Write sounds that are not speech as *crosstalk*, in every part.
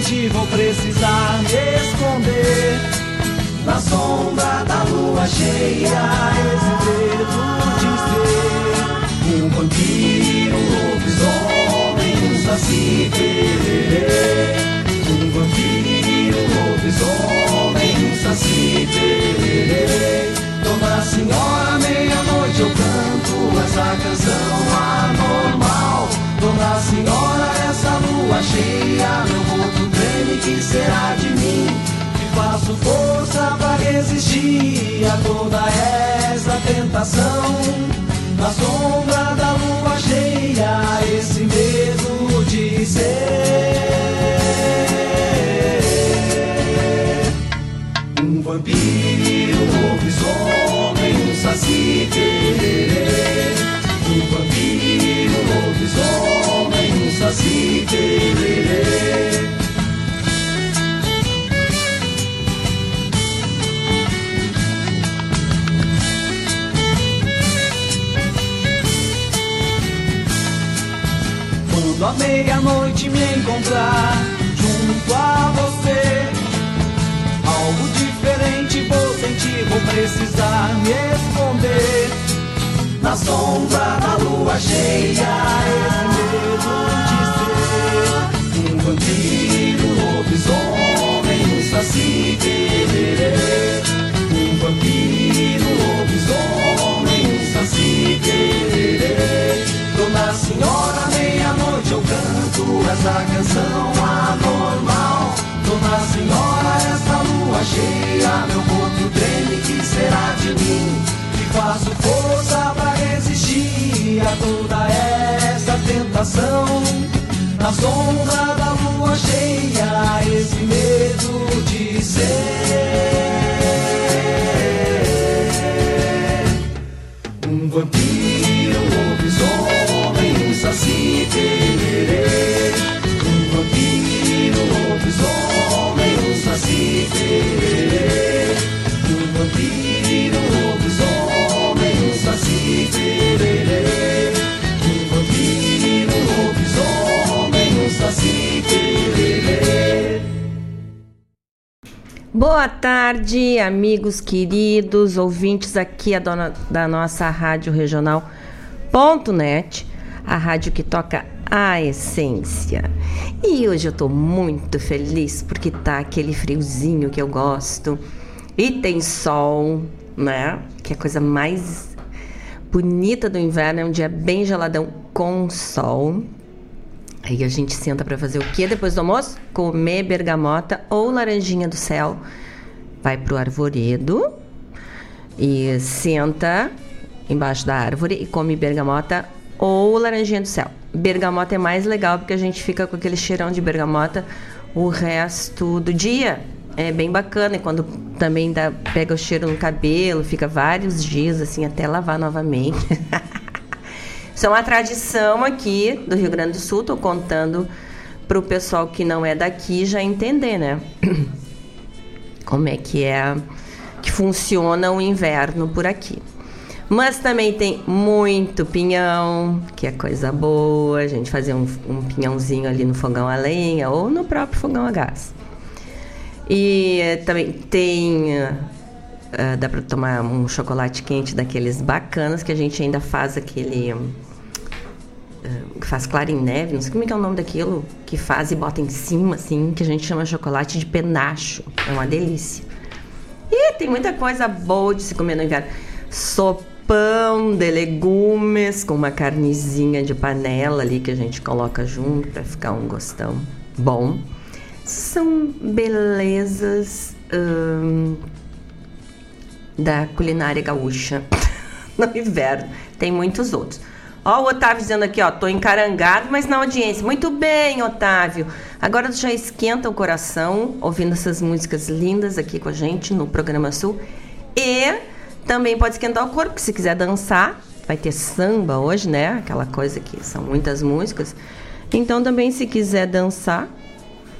vou vou precisar me esconder. Na sombra da lua cheia, esse medo de ser um vampiro, um lobisomem, um saci pererê. Um vampiro, um lobisomem, um saci pererê. Dona Senhora, meia-noite eu canto essa canção anormal. Dona Senhora, essa lua cheia, meu treme, que será de mim? Que faço força pra resistir a toda essa tentação. Na sombra da lua cheia, esse medo de ser um vampiro, um lobisomem, um saci. Um vampiro, um lobisomem, um saci Quando meia-noite me encontrar junto a você, algo diferente vou sentir, vou precisar me esconder. Na sombra da lua cheia, esse medo de ser um vampiro, um lobisomem, um saci pererê. Um vampiro, um lobisomem, um saci pererê. Dona Senhora, eu canto essa canção anormal. Dona Senhora, essa lua cheia, meu corpo treme, que será de mim? Que faço força pra resistir a toda essa tentação. Na sombra da lua cheia, esse medo de ser Boa tarde, amigos queridos, ouvintes aqui a dona da nossa rádio regional.net, a rádio que toca a essência. E hoje eu tô muito feliz porque tá aquele friozinho que eu gosto e tem sol, né? Que é a coisa mais bonita do inverno, é um dia bem geladão com sol. Aí a gente senta para fazer o que depois do almoço? Comer bergamota ou laranjinha do céu. Vai pro arvoredo e senta embaixo da árvore e come bergamota ou laranjinha do céu. Bergamota é mais legal porque a gente fica com aquele cheirão de bergamota o resto do dia. É bem bacana e quando também dá, pega o cheiro no cabelo, fica vários dias assim até lavar novamente. *laughs* Isso é uma tradição aqui do Rio Grande do Sul, estou contando para o pessoal que não é daqui já entender, né? *clears throat* Como é que é que funciona o inverno por aqui. Mas também tem muito pinhão, que é coisa boa, a gente fazer um, um pinhãozinho ali no fogão a lenha ou no próprio fogão a gás. E também tem Uh, dá para tomar um chocolate quente daqueles bacanas que a gente ainda faz aquele. Uh, que faz clara em neve, não sei como é que é o nome daquilo, que faz e bota em cima, assim, que a gente chama chocolate de penacho. É uma delícia. E tem muita coisa boa de se comer no inverno. Sopão de legumes com uma carnezinha de panela ali que a gente coloca junto para ficar um gostão bom. São belezas. Hum, da culinária gaúcha *laughs* no inverno. Tem muitos outros. Ó, o Otávio dizendo aqui, ó, tô encarangado, mas na audiência. Muito bem, Otávio. Agora já esquenta o coração ouvindo essas músicas lindas aqui com a gente no programa Sul. E também pode esquentar o corpo, se quiser dançar. Vai ter samba hoje, né? Aquela coisa que são muitas músicas. Então também se quiser dançar,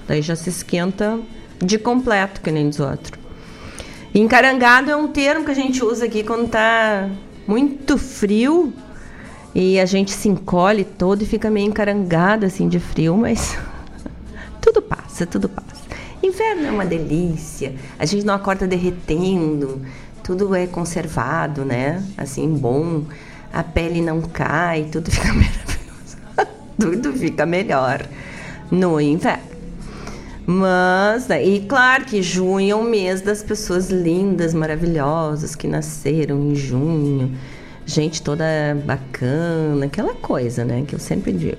daí já se esquenta de completo, que nem dos outros. Encarangado é um termo que a gente usa aqui quando tá muito frio e a gente se encolhe todo e fica meio encarangado assim de frio, mas *laughs* tudo passa, tudo passa. Inverno é uma delícia. A gente não acorda derretendo, tudo é conservado, né? Assim, bom. A pele não cai, tudo fica *laughs* maravilhoso. tudo fica melhor no inverno. Mas, né, e claro que junho é o mês das pessoas lindas, maravilhosas que nasceram em junho gente toda bacana, aquela coisa, né? Que eu sempre digo.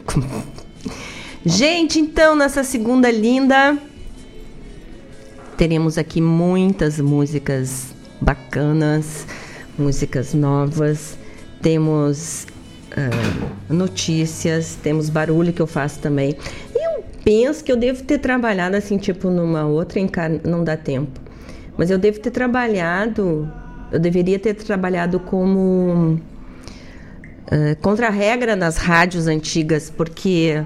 *laughs* gente, então, nessa segunda linda, teremos aqui muitas músicas bacanas, músicas novas, temos uh, notícias, temos barulho que eu faço também. E eu penso que eu devo ter trabalhado assim, tipo, numa outra encarnação, não dá tempo. Mas eu devo ter trabalhado eu deveria ter trabalhado como uh, contra-regra nas rádios antigas, porque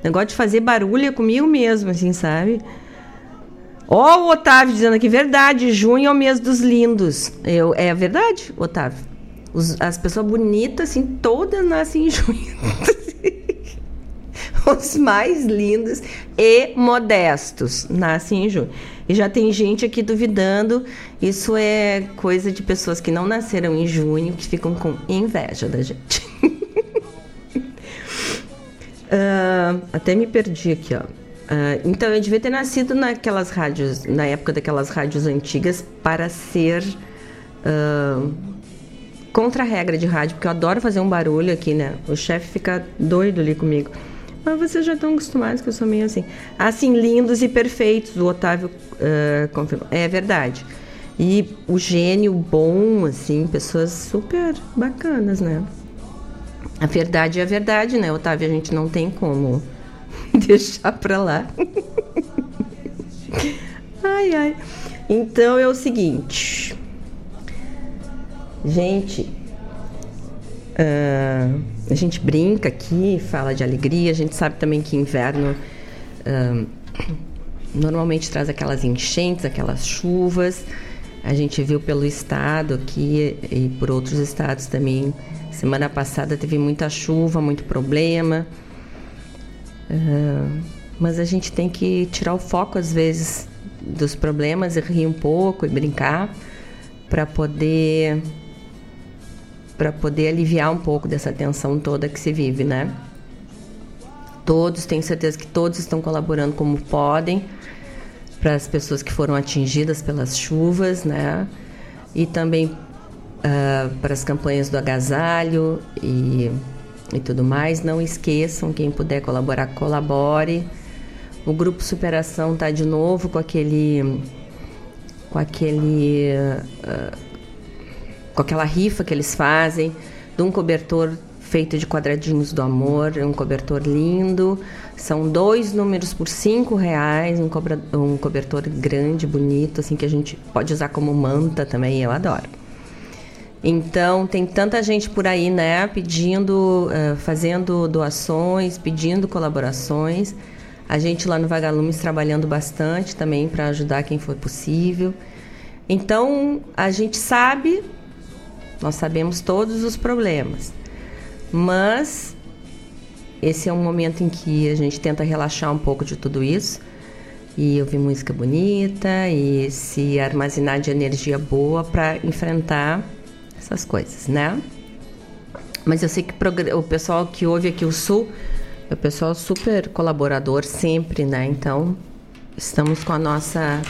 o negócio de fazer barulho é comigo mesmo, assim, sabe? Ó, oh, o Otávio dizendo aqui, verdade, junho é o mês dos lindos. Eu, é verdade, Otávio. Os, as pessoas bonitas, assim, todas nascem em junho. *laughs* Os mais lindos e modestos nascem em junho. E já tem gente aqui duvidando. Isso é coisa de pessoas que não nasceram em junho, que ficam com inveja da gente. uh, *laughs* até me perdi aqui, ó. Uh, então eu devia ter nascido naquelas rádios, na época daquelas rádios antigas, para ser uh, contra a regra de rádio, porque eu adoro fazer um barulho aqui, né? O chefe fica doido ali comigo. Mas vocês já estão acostumados que eu sou meio assim. Assim, lindos e perfeitos, o Otávio uh, confirmou. É verdade. E o gênio bom, assim, pessoas super bacanas, né? A verdade é a verdade, né, Otávio? A gente não tem como *laughs* deixar pra lá. *laughs* ai, ai. Então é o seguinte. Gente, uh, a gente brinca aqui, fala de alegria, a gente sabe também que inverno uh, normalmente traz aquelas enchentes, aquelas chuvas. A gente viu pelo estado aqui e por outros estados também. Semana passada teve muita chuva, muito problema. Mas a gente tem que tirar o foco às vezes dos problemas e rir um pouco e brincar para poder para poder aliviar um pouco dessa tensão toda que se vive, né? Todos, tenho certeza que todos estão colaborando como podem para as pessoas que foram atingidas pelas chuvas, né? E também uh, para as campanhas do agasalho e, e tudo mais. Não esqueçam, quem puder colaborar, colabore. O grupo Superação está de novo com aquele com aquele uh, com aquela rifa que eles fazem, de um cobertor feito de quadradinhos do amor, um cobertor lindo. São dois números por cinco reais, um, cobra, um cobertor grande, bonito, assim que a gente pode usar como manta também. Eu adoro. Então tem tanta gente por aí, né, pedindo, uh, fazendo doações, pedindo colaborações. A gente lá no Vagalumes trabalhando bastante também para ajudar quem for possível. Então a gente sabe nós sabemos todos os problemas. Mas esse é um momento em que a gente tenta relaxar um pouco de tudo isso e ouvir música bonita e se armazenar de energia boa para enfrentar essas coisas, né? Mas eu sei que o pessoal que ouve aqui o Sul é o pessoal super colaborador sempre, né? Então, estamos com a nossa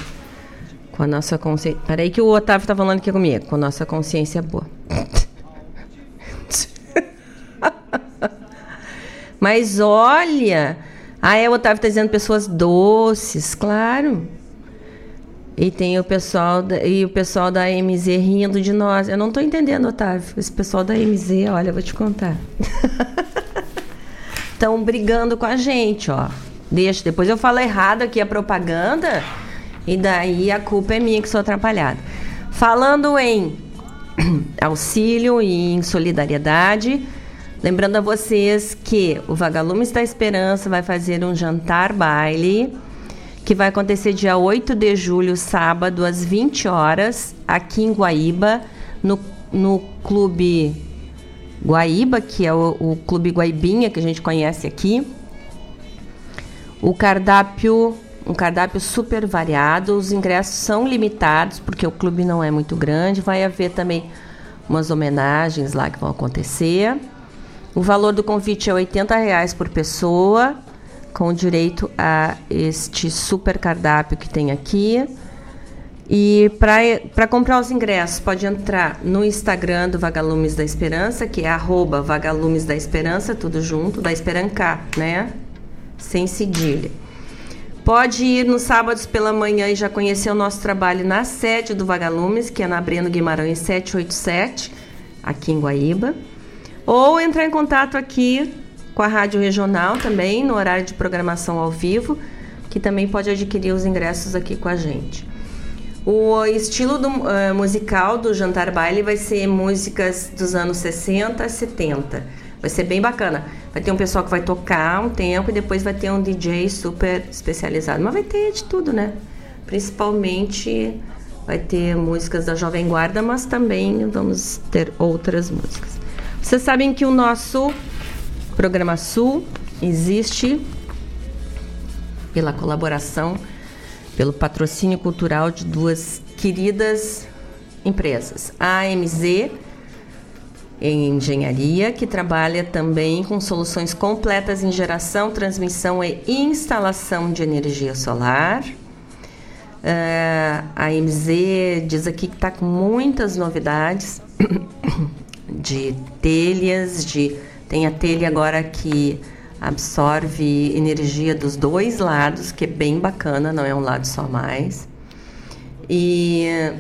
com a nossa consciência. Peraí que o Otávio tá falando aqui comigo. Com a nossa consciência boa. *laughs* Mas olha. Ah, é, o Otávio tá dizendo pessoas doces, claro. E tem o pessoal da, e o pessoal da MZ rindo de nós. Eu não estou entendendo, Otávio. Esse pessoal da MZ, olha, eu vou te contar. *laughs* Estão brigando com a gente, ó. Deixa, depois eu falo errado aqui a propaganda e daí a culpa é minha que sou atrapalhada. Falando em *clears throat* auxílio e em solidariedade, lembrando a vocês que o Vagalumes da Esperança vai fazer um jantar baile que vai acontecer dia 8 de julho, sábado, às 20 horas, aqui em Guaíba, no, no Clube Guaíba, que é o, o Clube Guaibinha, que a gente conhece aqui. O cardápio, um cardápio super variado, os ingressos são limitados, porque o clube não é muito grande. Vai haver também umas homenagens lá que vão acontecer. O valor do convite é R$ reais por pessoa com direito a este super cardápio que tem aqui. E para comprar os ingressos, pode entrar no Instagram do Vagalumes da Esperança, que é arroba Vagalumes da Esperança, tudo junto, da Esperancar, né? Sem cedilha. Pode ir nos sábados pela manhã e já conhecer o nosso trabalho na sede do Vagalumes, que é na Breno Guimarães 787, aqui em Guaíba. Ou entrar em contato aqui com a Rádio Regional também, no horário de programação ao vivo, que também pode adquirir os ingressos aqui com a gente. O estilo do, uh, musical do Jantar Baile vai ser músicas dos anos 60 a 70. Vai ser bem bacana. Vai ter um pessoal que vai tocar um tempo e depois vai ter um DJ super especializado. Mas vai ter de tudo, né? Principalmente vai ter músicas da Jovem Guarda, mas também vamos ter outras músicas. Vocês sabem que o nosso Programa Sul existe pela colaboração, pelo patrocínio cultural de duas queridas empresas. A AMZ em engenharia, que trabalha também com soluções completas em geração, transmissão e instalação de energia solar. Uh, a AMZ diz aqui que está com muitas novidades *coughs* de telhas, de tem a telha agora que absorve energia dos dois lados, que é bem bacana, não é um lado só mais. E,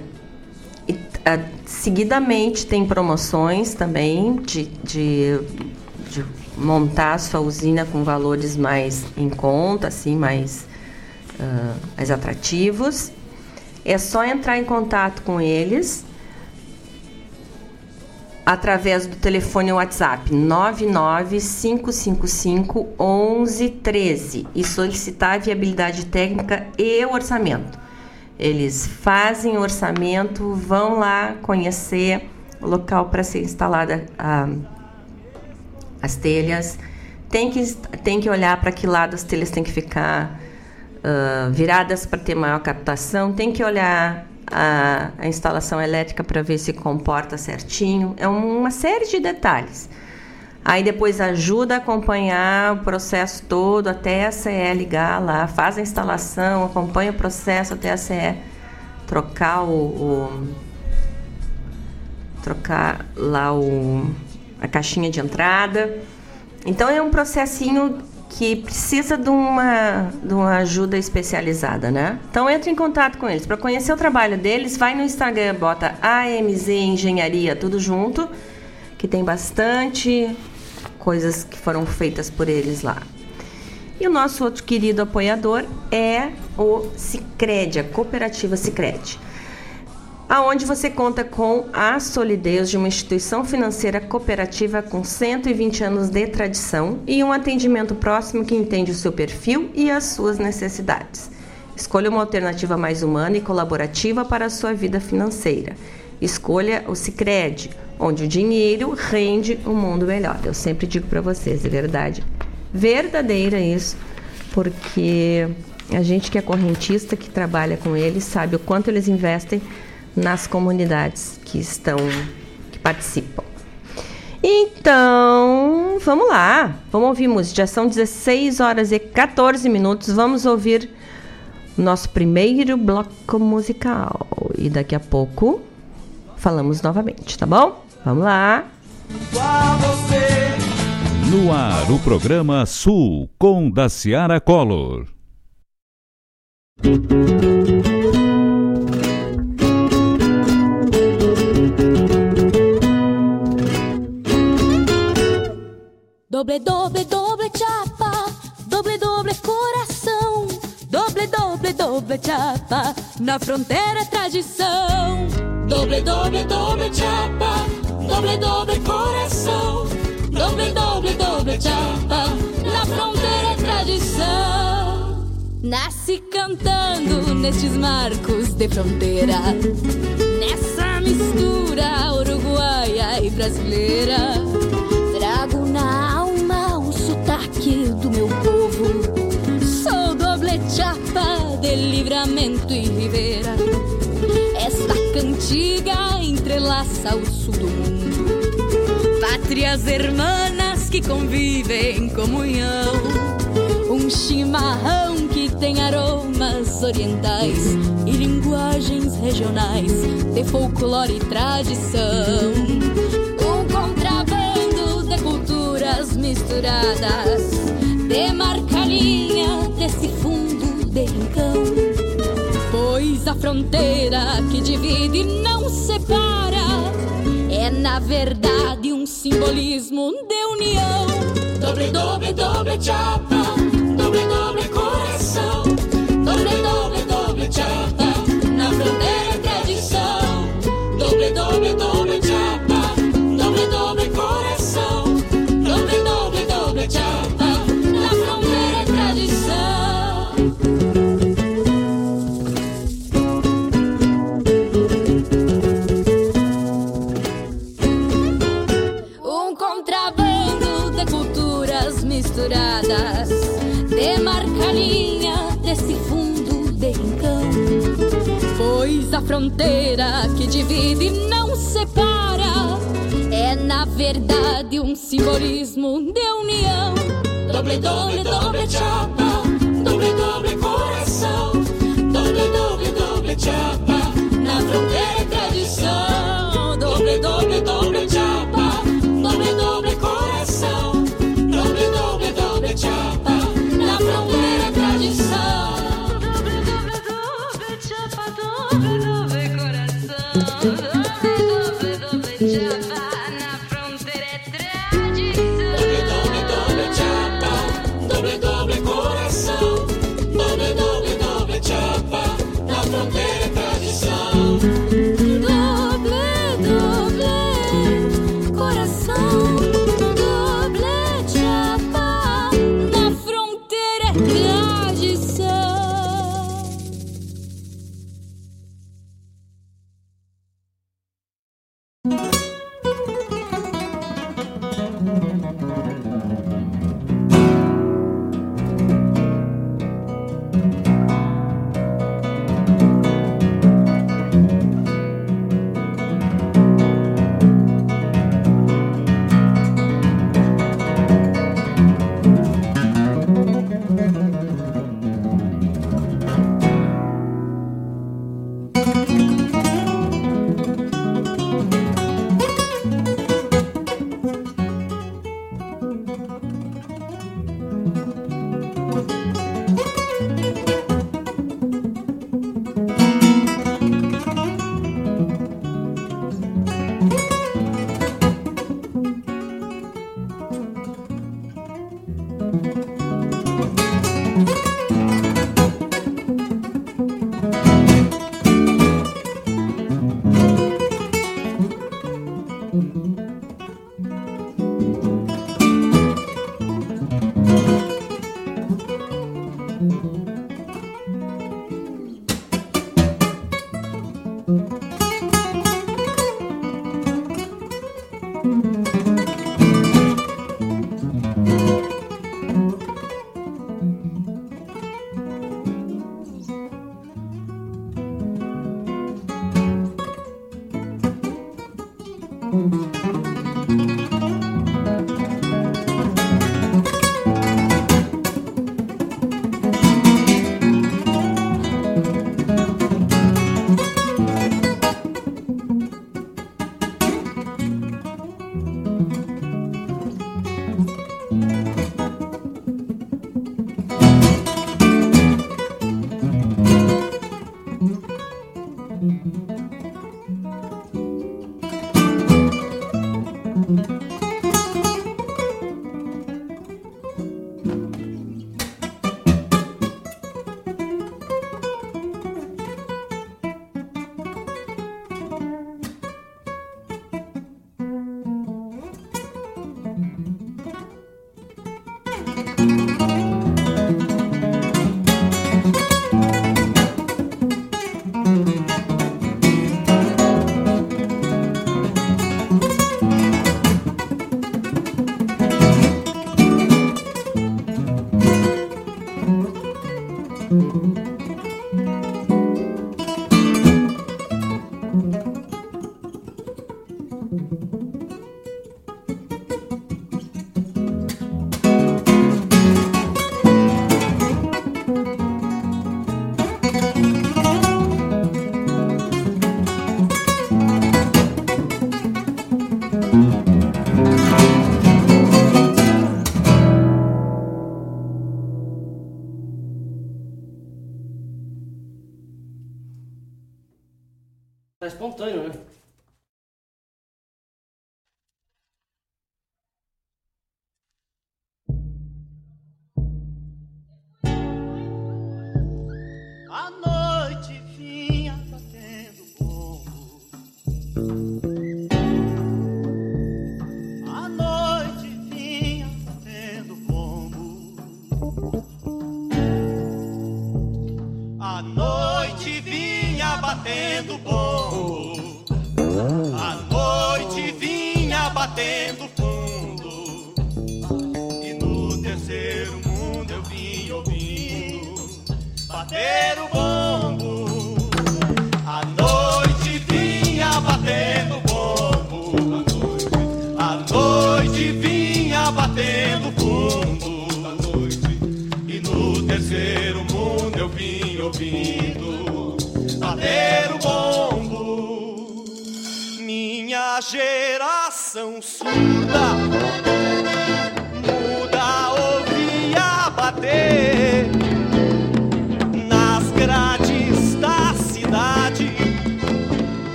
seguidamente tem promoções também de, de, de, montar a sua usina com valores mais em conta, assim, mais, uh, mais atrativos. É só entrar em contato com eles através do telefone WhatsApp 99555 1113 e solicitar a viabilidade técnica e orçamento. Eles fazem o orçamento, vão lá conhecer o local para ser instalada a, as telhas. Tem que, tem que olhar para que lado as telhas têm que ficar uh, viradas para ter maior captação, tem que olhar a, a instalação elétrica para ver se comporta certinho. É uma série de detalhes. Aí depois ajuda a acompanhar o processo todo até a CE ligar lá, faz a instalação, acompanha o processo até a CE trocar o, o trocar lá o, a caixinha de entrada. Então é um processinho que precisa de uma, de uma ajuda especializada, né? Então entre em contato com eles. Para conhecer o trabalho deles, vai no Instagram, bota AMZ Engenharia, tudo junto, que tem bastante coisas que foram feitas por eles lá. E o nosso outro querido apoiador é o Sicredi, a cooperativa Sicredi aonde você conta com a solidez de uma instituição financeira cooperativa com 120 anos de tradição e um atendimento próximo que entende o seu perfil e as suas necessidades. Escolha uma alternativa mais humana e colaborativa para a sua vida financeira. Escolha o Sicredi, onde o dinheiro rende um mundo melhor. Eu sempre digo para vocês, é verdade. Verdadeira isso, porque a gente que é correntista, que trabalha com eles, sabe o quanto eles investem nas comunidades que estão que participam. Então, vamos lá. Vamos ouvir música. Já são 16 horas e 14 minutos. Vamos ouvir nosso primeiro bloco musical. E daqui a pouco falamos novamente, tá bom? Vamos lá! No ar, o programa Sul com Daciara Collor. Doble, doble, doble, tchau. Doble, chapa, na fronteira é tradição. Doble, doble, doble chapa, doble, doble coração. Doble, doble, doble chapa, na fronteira é tradição. Nasce cantando nestes marcos de fronteira, nessa mistura uruguaia e brasileira. Trago na de livramento e ribeira. Esta cantiga entrelaça o sul do mundo. Pátrias hermanas que convivem em comunhão. Um chimarrão que tem aromas orientais e linguagens regionais de folclore e tradição. Um contrabando de culturas misturadas, demarca a linha desse fundo de rincão. Pois a fronteira que divide não separa é na verdade um simbolismo de união. Doble, doble, doble chapa,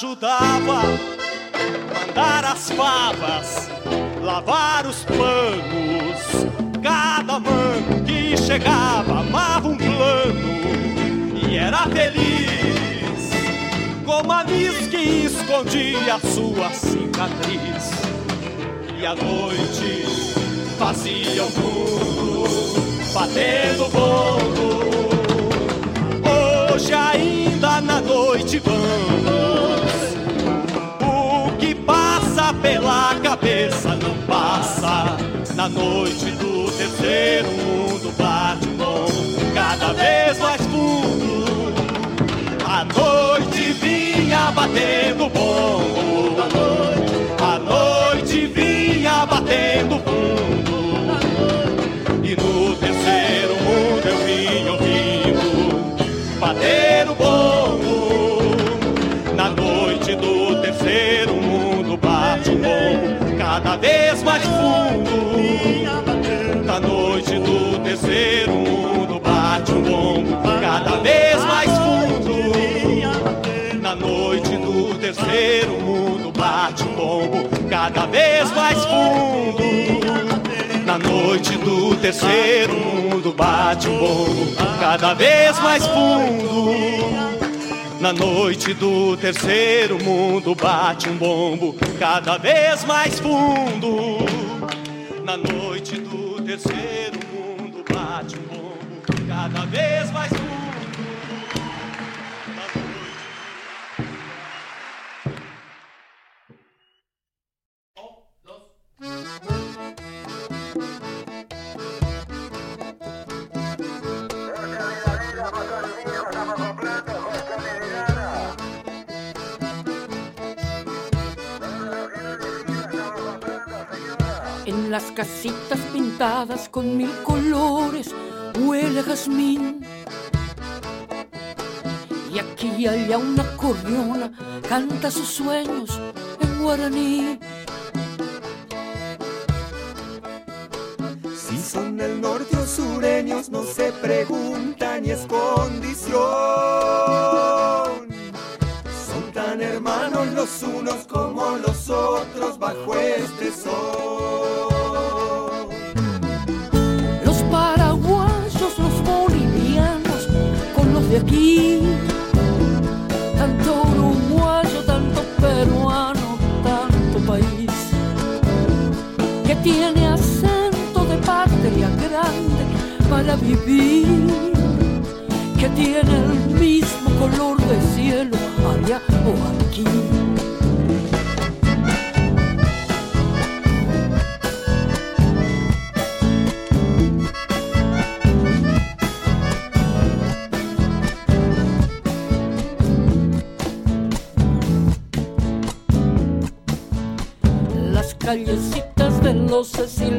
ajuda terceiro mundo bate um bombo cada vez mais fundo. Na noite do terceiro mundo bate um bombo cada vez mais fundo. Na noite do terceiro mundo bate um bombo cada vez mais fundo. casitas pintadas con mil colores huele a jazmín. Y aquí y allá una cordiona canta sus sueños en guaraní. Si son del norte o sureños, no se preguntan y es condición. Son tan hermanos los unos como los otros bajo este sol. De aquí. Tanto uruguayo, tanto peruano, tanto país. Que tiene acento de patria grande para vivir. Que tiene el mismo color de cielo allá o aquí. Callecitas de los y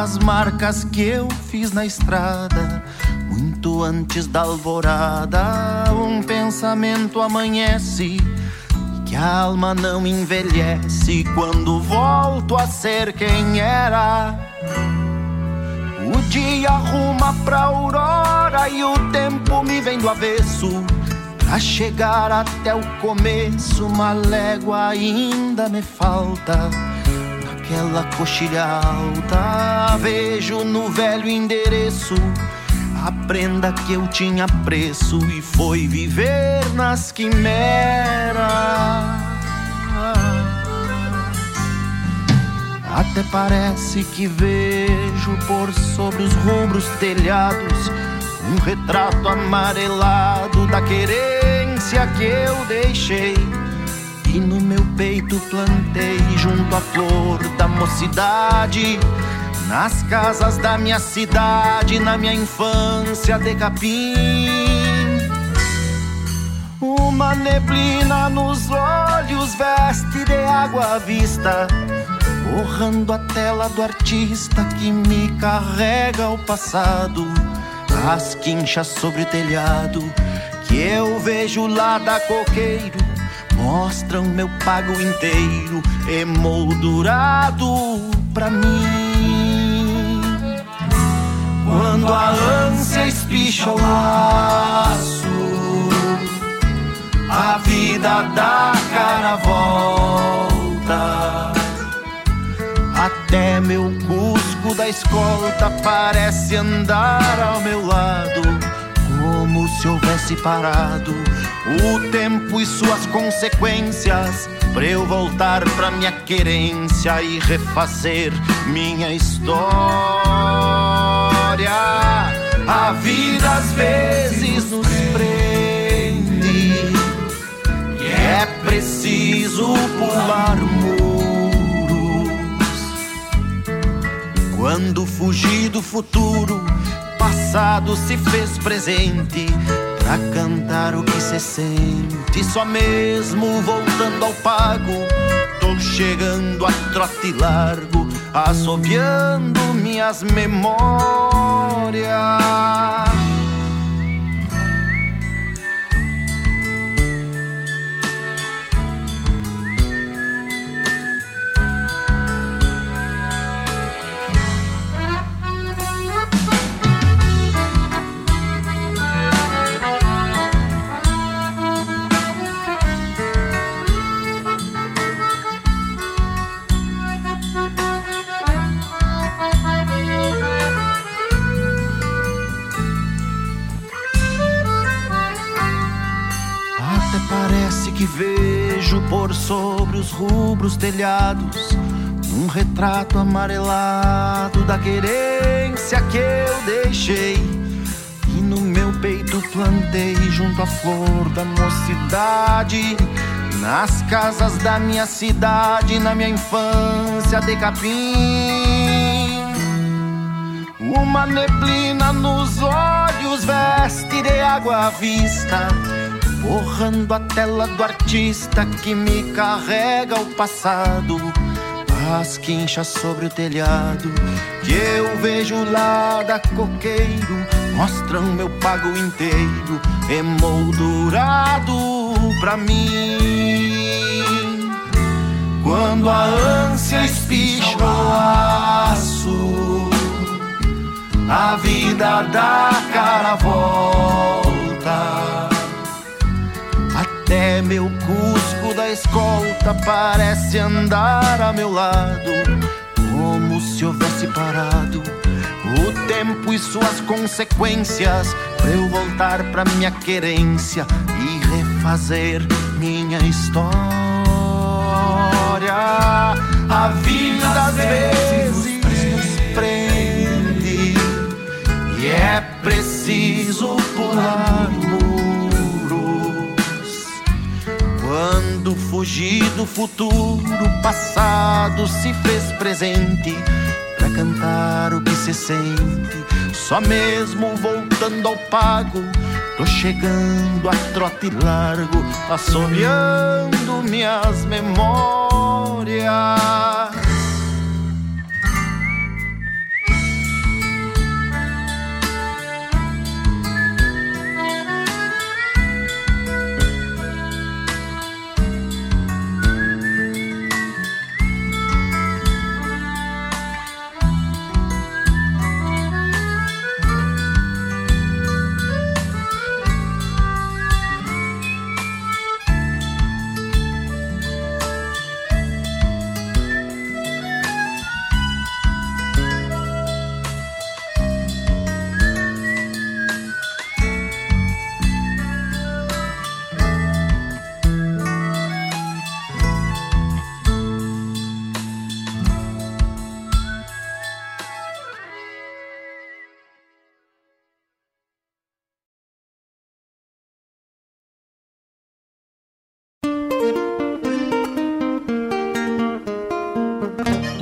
as marcas que eu fiz na estrada. Muito antes da alvorada, um pensamento amanhece. Que a alma não envelhece quando volto a ser quem era. O dia arruma pra aurora e o tempo me vem do avesso. Pra chegar até o começo, uma légua ainda me falta. Naquela coxilha alta, vejo no velho endereço a prenda que eu tinha preço e foi viver nas quimeras. Até parece que vejo por sobre os rubros telhados um retrato amarelado da querência que eu deixei. E no peito plantei junto à flor da mocidade nas casas da minha cidade, na minha infância de capim. Uma neblina nos olhos veste de água à vista, borrando a tela do artista que me carrega o passado. As quinchas sobre o telhado que eu vejo lá da coqueiro mostram meu pago inteiro emoldurado pra mim. Quando a ânsia espicha o laço, a vida dá cara volta. Até meu cusco da escolta parece andar ao meu lado, como se houvesse parado o tempo e suas consequências pra eu voltar pra minha querência e refazer minha história. A vida às vezes nos prende e é preciso pular muros. Quando fugi do futuro, passado se fez presente pra cantar o que se sente. Só mesmo voltando ao pago, tô chegando a trote largo assobiando minhas memórias. Rubros telhados um retrato amarelado da querência que eu deixei. E no meu peito plantei junto à flor da mocidade nas casas da minha cidade na minha infância de capim. Uma neblina nos olhos veste de água à vista borrando a tela do artista que me carrega o passado. As quinchas sobre o telhado que eu vejo lá da coqueiro mostram meu pago inteiro emoldurado pra mim. Quando a ânsia espicha o aço, a vida dá cara volta até meu cusco da escolta parece andar a meu lado, como se houvesse parado o tempo e suas consequências pra eu voltar pra minha querência e refazer minha história. A vida às vezes nos prende e é preciso pular Quando fugi do futuro, passado se fez presente pra cantar o que se sente. Só mesmo voltando ao pago, tô chegando a trote largo, assobiando minhas memórias.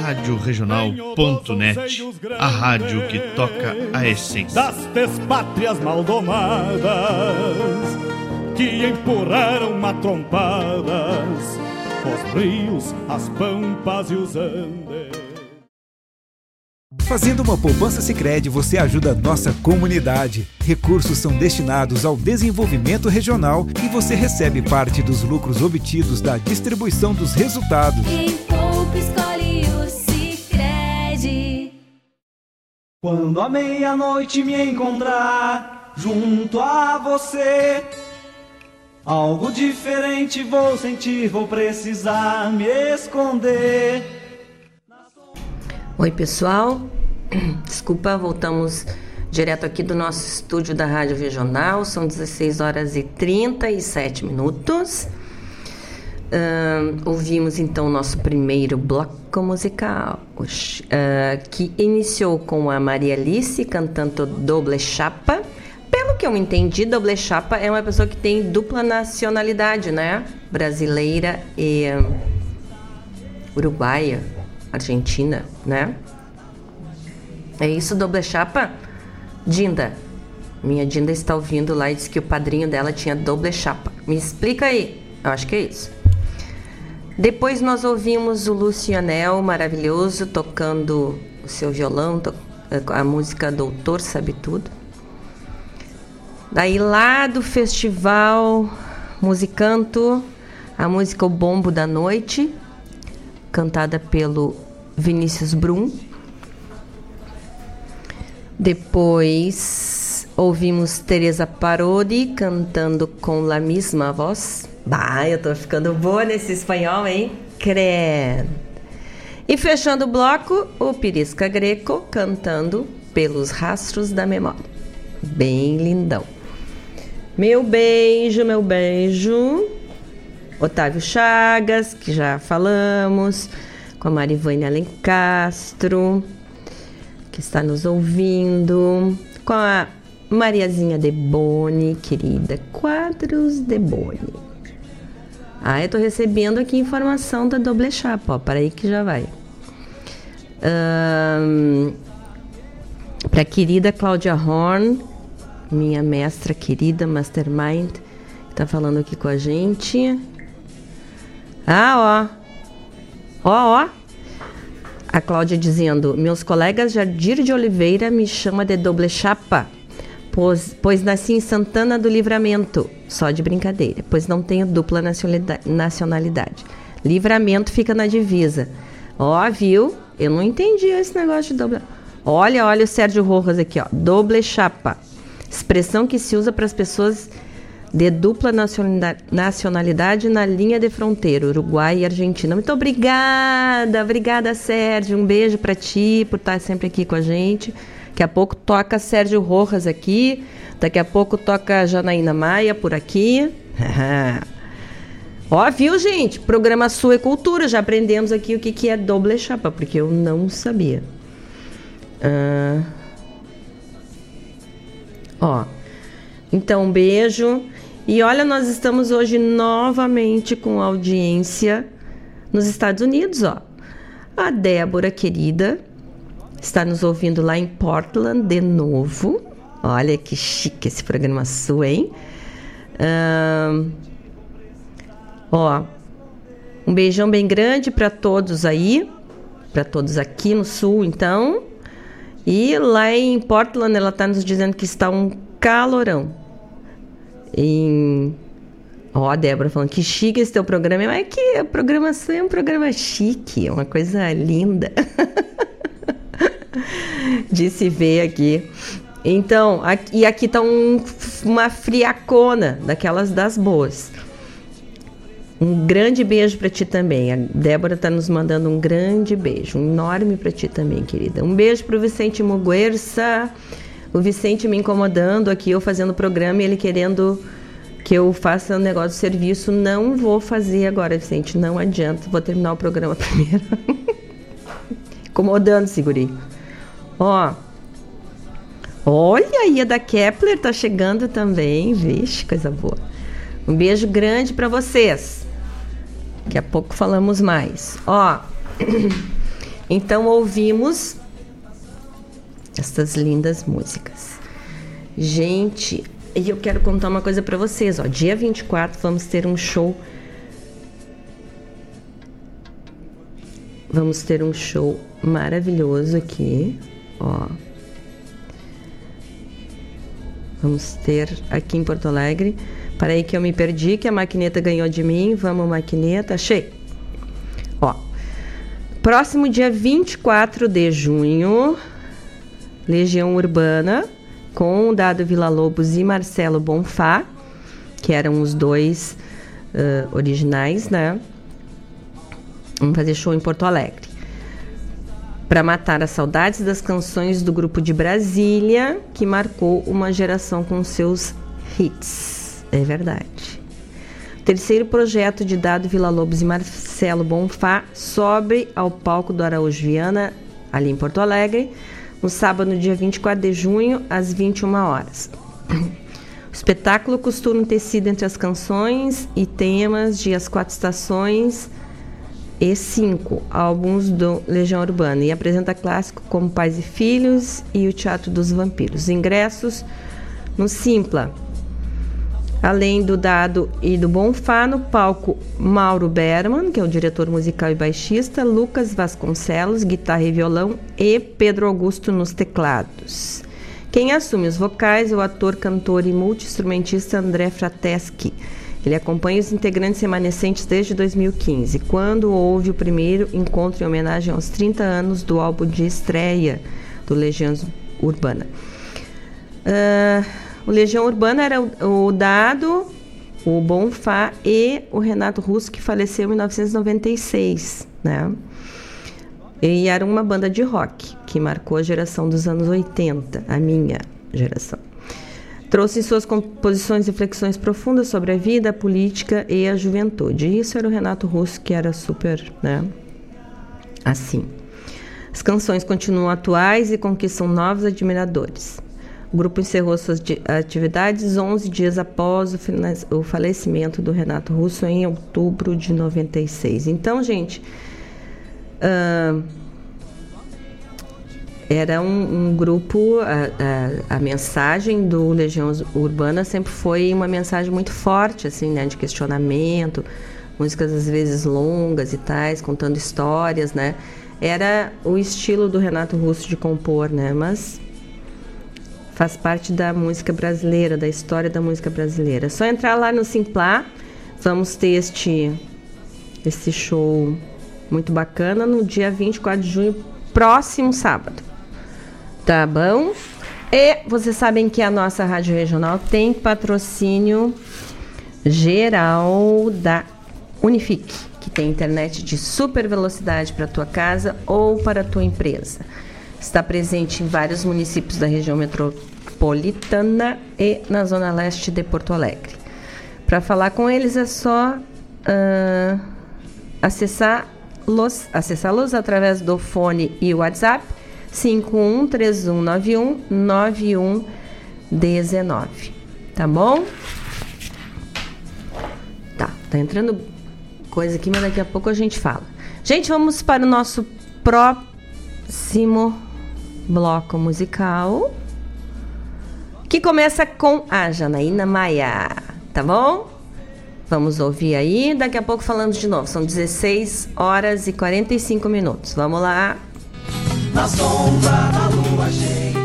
Rádio Regional.net, a rádio que toca a essência das despátrias maldomadas que empurraram matrompadas os rios, as pampas e os andes. Fazendo uma poupança Sicredi, você ajuda a nossa comunidade. Recursos são destinados ao desenvolvimento regional e você recebe parte dos lucros obtidos da distribuição dos resultados. Quando a meia-noite me encontrar junto a você, algo diferente vou sentir, vou precisar me esconder. Oi, pessoal. *clears throat* Desculpa, voltamos direto aqui do nosso estúdio da Rádio Regional. São 16 horas e 37 minutos. Ahn, ouvimos então o nosso primeiro bloco musical, ah, que iniciou com a Maria Alice cantando Doble Chapa. Pelo que eu entendi, Doble Chapa é uma pessoa que tem dupla nacionalidade, né? Brasileira e hum, uruguaia, argentina, né? É isso, Doble Chapa? Dinda. Minha Dinda está ouvindo lá e disse que o padrinho dela tinha doble chapa. Me explica aí. Eu acho que é isso. Depois nós ouvimos o Lucianel maravilhoso tocando o seu violão, a música Doutor Sabe Tudo. Daí lá do festival Musicanto, a música O Bombo da Noite, cantada pelo Vinícius Brum. Depois ouvimos Teresa Parodi cantando com la mesma voz. Bah, eu tô ficando boa nesse espanhol, hein? Credo. E fechando o bloco, o Pirisca Greco cantando Pelos Rastros da Memória. Bem lindão. Meu beijo, meu beijo. Otávio Chagas, que já falamos, com a Marivane Alencastro, que está nos ouvindo, com a Mariazinha Deboni, querida, Quadros Deboni. Ah, eu tô recebendo aqui informação da Doble Chapa, ó, para aí que já vai. Ahn, para querida Cláudia Horn, minha mestra querida, Mastermind, que tá falando aqui com a gente. Ah, ó. Ó, ó. A Cláudia dizendo: Meus colegas Jardir de Oliveira me chama de doble chapa, pois, pois nasci em Santana do Livramento. Só de brincadeira, pois não tenho dupla nacionalida- nacionalidade. Livramento fica na divisa. Ó, viu? Eu não entendi esse negócio de doble. Olha, olha o Sérgio Rojas aqui, ó. Doble chapa. Expressão que se usa para as pessoas de dupla nacionalidade, na linha de fronteira, Uruguai e Argentina. Muito obrigada, obrigada, Sérgio. Um beijo para ti por estar sempre aqui com a gente. Daqui a pouco toca Sérgio Rojas aqui, daqui a pouco toca Janaína Maia por aqui. *laughs* Ó, viu, gente? Programa Sua e Cultura. Já aprendemos aqui o que, que é doble chapa, porque eu não sabia. Ah. Ó. Então, um beijo. E olha, nós estamos hoje novamente com audiência nos Estados Unidos, ó. A Débora, querida, está nos ouvindo lá em Portland de novo. Olha que chique esse programa sua, hein? Ó, um beijão bem grande para todos aí, para todos aqui no sul, então. E lá em Portland ela está nos dizendo que está um calorão. Em... Ó, a Débora falando que chique esse teu programa. Mas é que a programação é um programa chique, é uma coisa linda. *laughs* de se ver aqui. Então, aqui, e aqui tá um, uma friacona, daquelas das boas. Um grande beijo para ti também. A Débora tá nos mandando um grande beijo, um enorme para ti também, querida. Um beijo pro Vicente Muguerça. O Vicente me incomodando aqui, eu fazendo o programa e ele querendo que eu faça um negócio de serviço. Não vou fazer agora, Vicente. Não adianta. Vou terminar o programa *laughs* primeiro. Incomodando, seguri. Ó. Olha aí, a da Kepler tá chegando também. Vixe, coisa boa. Um beijo grande para vocês. Daqui a pouco falamos mais. Ó. *clears throat* Então ouvimos estas lindas músicas. Gente, e eu quero contar uma coisa para vocês, ó. Dia 24 vamos ter um show Vamos ter um show maravilhoso aqui, ó. Vamos ter aqui em Porto Alegre. Para aí que eu me perdi, que a maquineta ganhou de mim. Vamos, maquineta. Achei. Ó. Próximo dia 24 de junho, Legião Urbana, com o Dado Vila Lobos e Marcelo Bonfá, que eram os dois uh, originais, né? Vamos fazer show em Porto Alegre. Para matar as saudades das canções do grupo de Brasília, que marcou uma geração com seus hits. É verdade. Terceiro projeto de Dado Vila Lobos e Marcelo Bonfá sobe ao palco do Araújo Viana, ali em Porto Alegre, no sábado, dia 24 de junho, às 21 horas. O espetáculo costura um tecido entre as canções e temas de As Quatro Estações e cinco álbuns do Legião Urbana e apresenta clássicos como Pais e Filhos e o Teatro dos Vampiros. Ingressos no Simpla. Além do Dado e do Bonfá, no palco Mauro Berman, que é o diretor musical e baixista, Lucas Vasconcelos, guitarra e violão, e Pedro Augusto nos teclados. Quem assume os vocais é o ator, cantor e multi-instrumentista André Frateschi. Ele acompanha os integrantes remanescentes desde 2015, quando houve o primeiro encontro em homenagem aos 30 anos do álbum de estreia do Legião Urbana. Uh, o Legião Urbana era o, o Dado, o Bonfá e o Renato Russo, que faleceu em 1996, né? E era uma banda de rock que marcou a geração dos anos 80, a minha geração. Trouxe em suas composições reflexões profundas sobre a vida, a política e a juventude. Isso era o Renato Russo, que era super, né? Assim. As canções continuam atuais e conquistam novos admiradores. O grupo encerrou suas atividades 11 dias após o, falecimento do Renato Russo em outubro de 96. Então, gente, uh, era um, um grupo, a, a, a, mensagem do Legião Urbana sempre foi uma mensagem muito forte, assim, né, de questionamento, músicas às vezes longas e tais, contando histórias, né. Era o estilo do Renato Russo de compor, né, mas faz parte da música brasileira, da história da música brasileira. É só entrar lá no Simplá, vamos ter este, este show muito bacana no dia 24 de junho, próximo sábado. Tá bom? E vocês sabem que a nossa rádio regional tem patrocínio geral da Unifique, que tem internet de super velocidade para tua casa ou para tua empresa. Está presente em vários municípios da região metropolitana e na zona leste de Porto Alegre. Para falar com eles é só uh, acessá-los através do fone e WhatsApp 5131919119. Tá bom? Tá, tá entrando coisa aqui, mas daqui a pouco a gente fala. Gente, vamos para o nosso próximo bloco musical. Que começa com a Janaína Maia, tá bom? Vamos ouvir aí, daqui a pouco falando de novo. São 16 horas e 45 minutos. Vamos lá na sombra da lua cheia.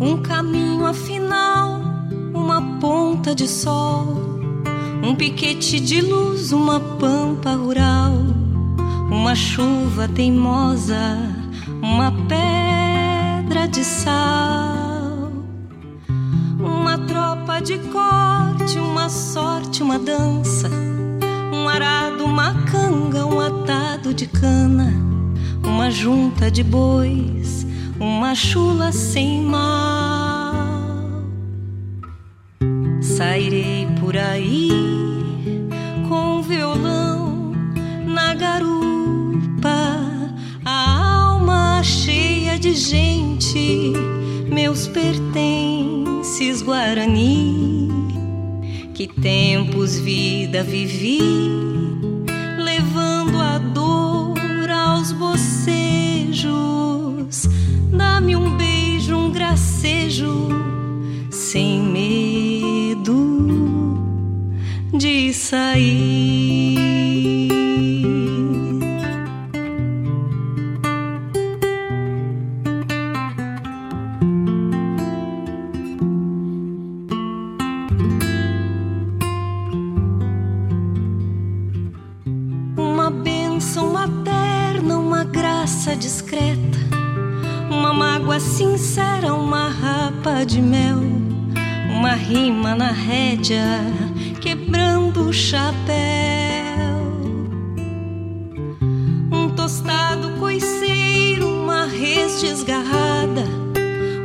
Um caminho afinal, uma ponta de sol, um piquete de luz, uma pampa rural, uma chuva teimosa, uma pedra de sal, uma tropa de corte, uma sorte, uma dança, um arado, uma canga, um atado de cana, uma junta de bois, uma chula sem mal. Sairei por aí gente, meus pertences Guarani. Que tempos vida vivi, levando a dor aos bocejos. Dá-me um beijo, um gracejo, sem medo de sair. De mel, uma rima na rédea, quebrando o chapéu. Um tostado coiceiro, uma res desgarrada,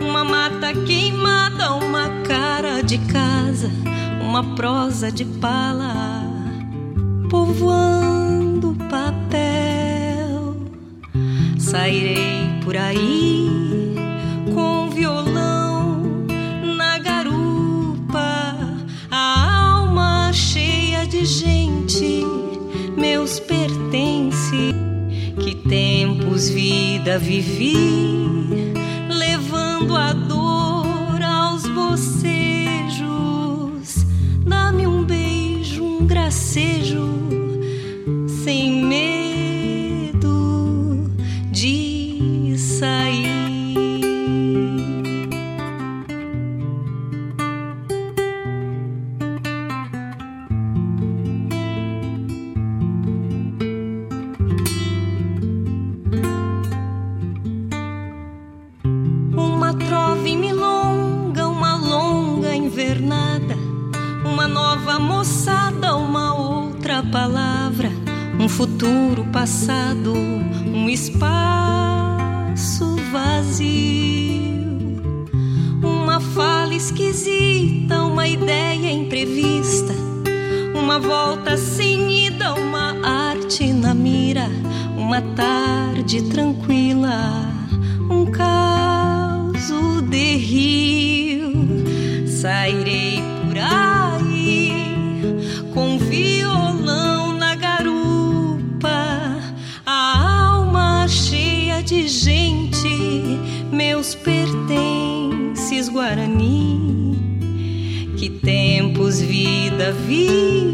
uma mata queimada, uma cara de casa, uma prosa de pala povoando papel. Sairei por aí meus pertences. Que tempos vida vivi, levando a dor aos bocejos. Dá-me um beijo, um gracejo, futuro passado, um espaço vazio, uma fala esquisita, uma ideia imprevista, uma volta sem ida, uma arte na mira, uma tarde tranquila, um caos de rio. Sairei vida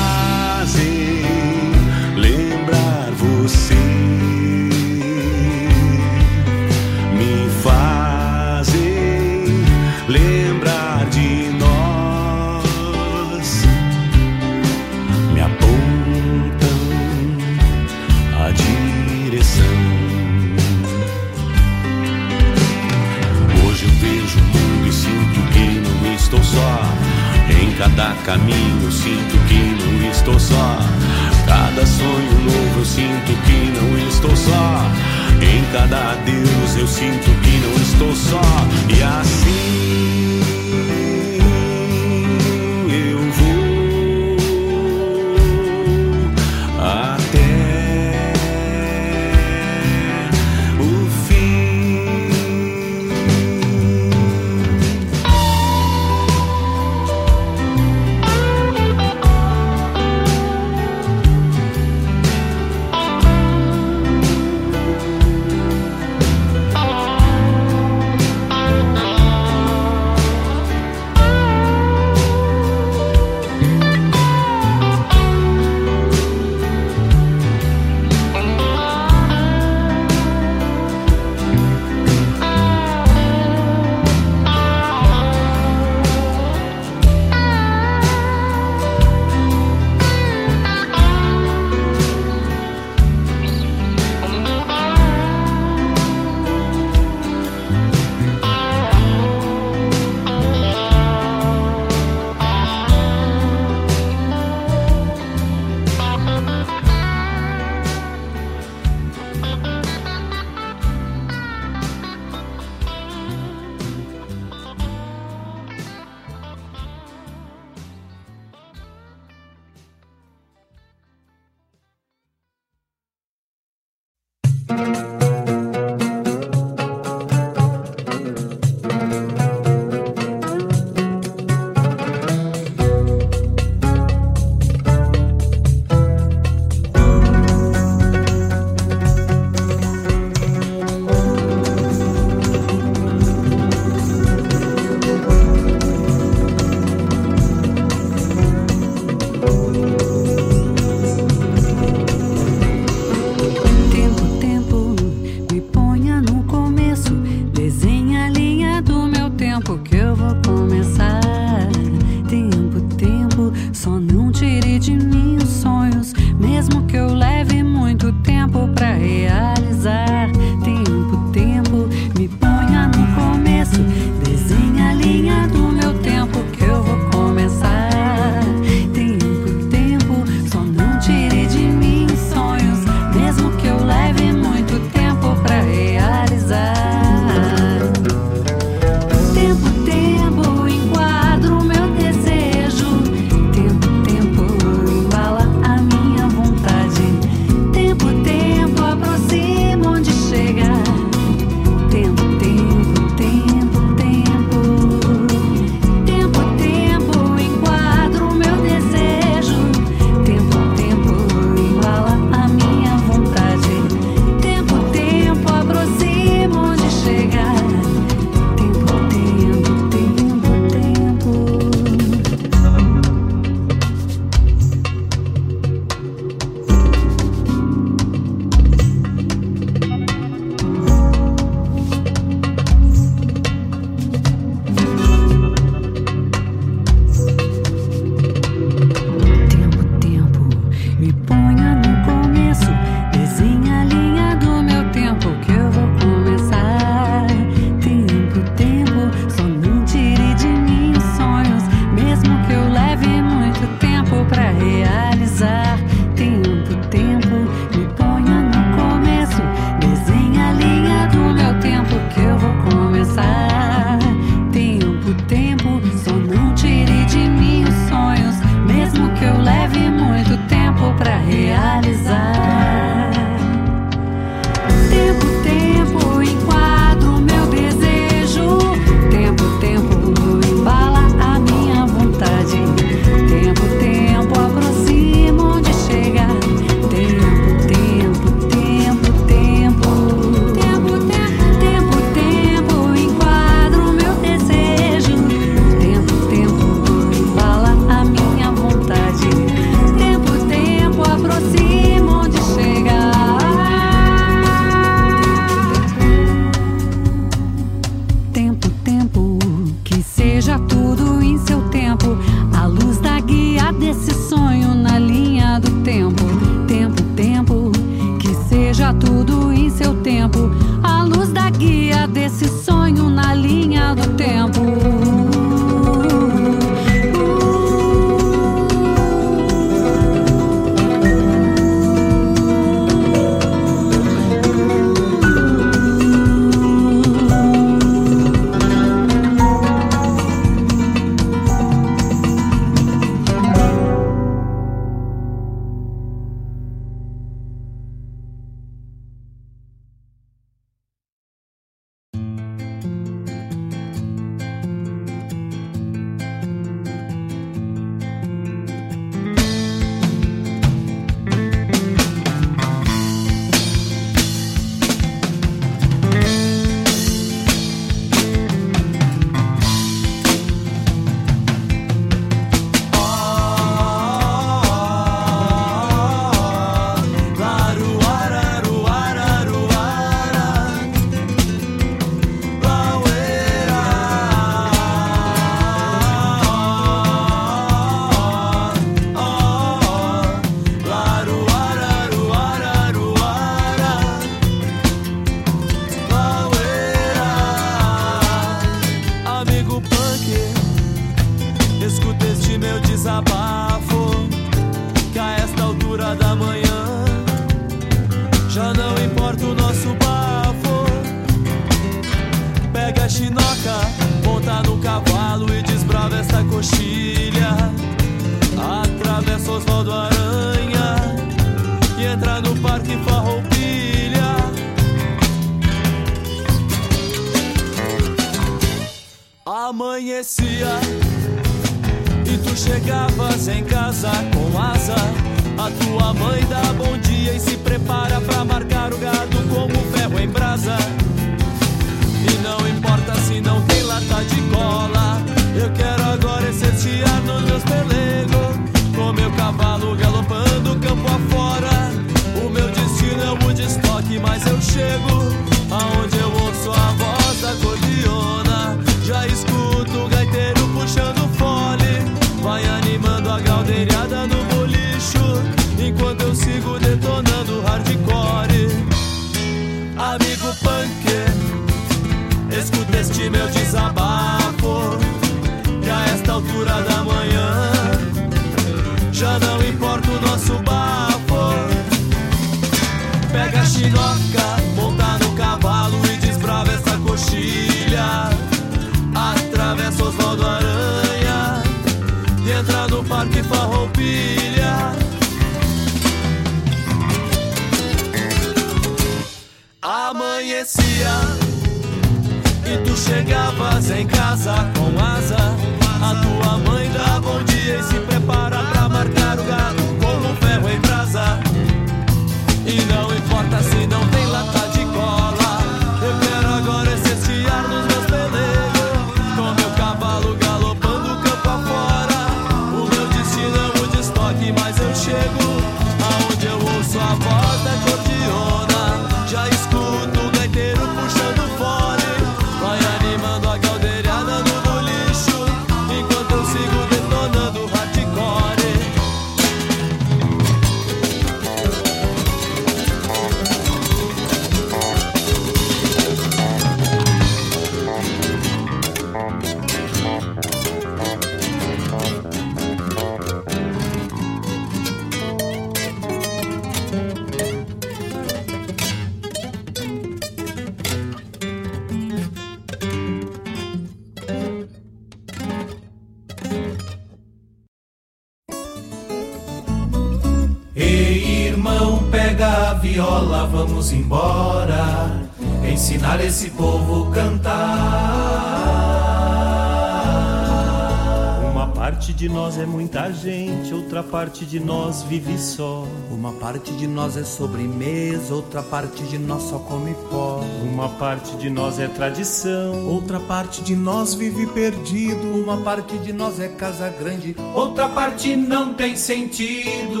parte de nós vive só. Uma parte de nós é sobremesa, outra parte de nós só come pó. Uma parte de nós é tradição, outra parte de nós vive perdido. Uma parte de nós é casa grande, outra parte não tem sentido.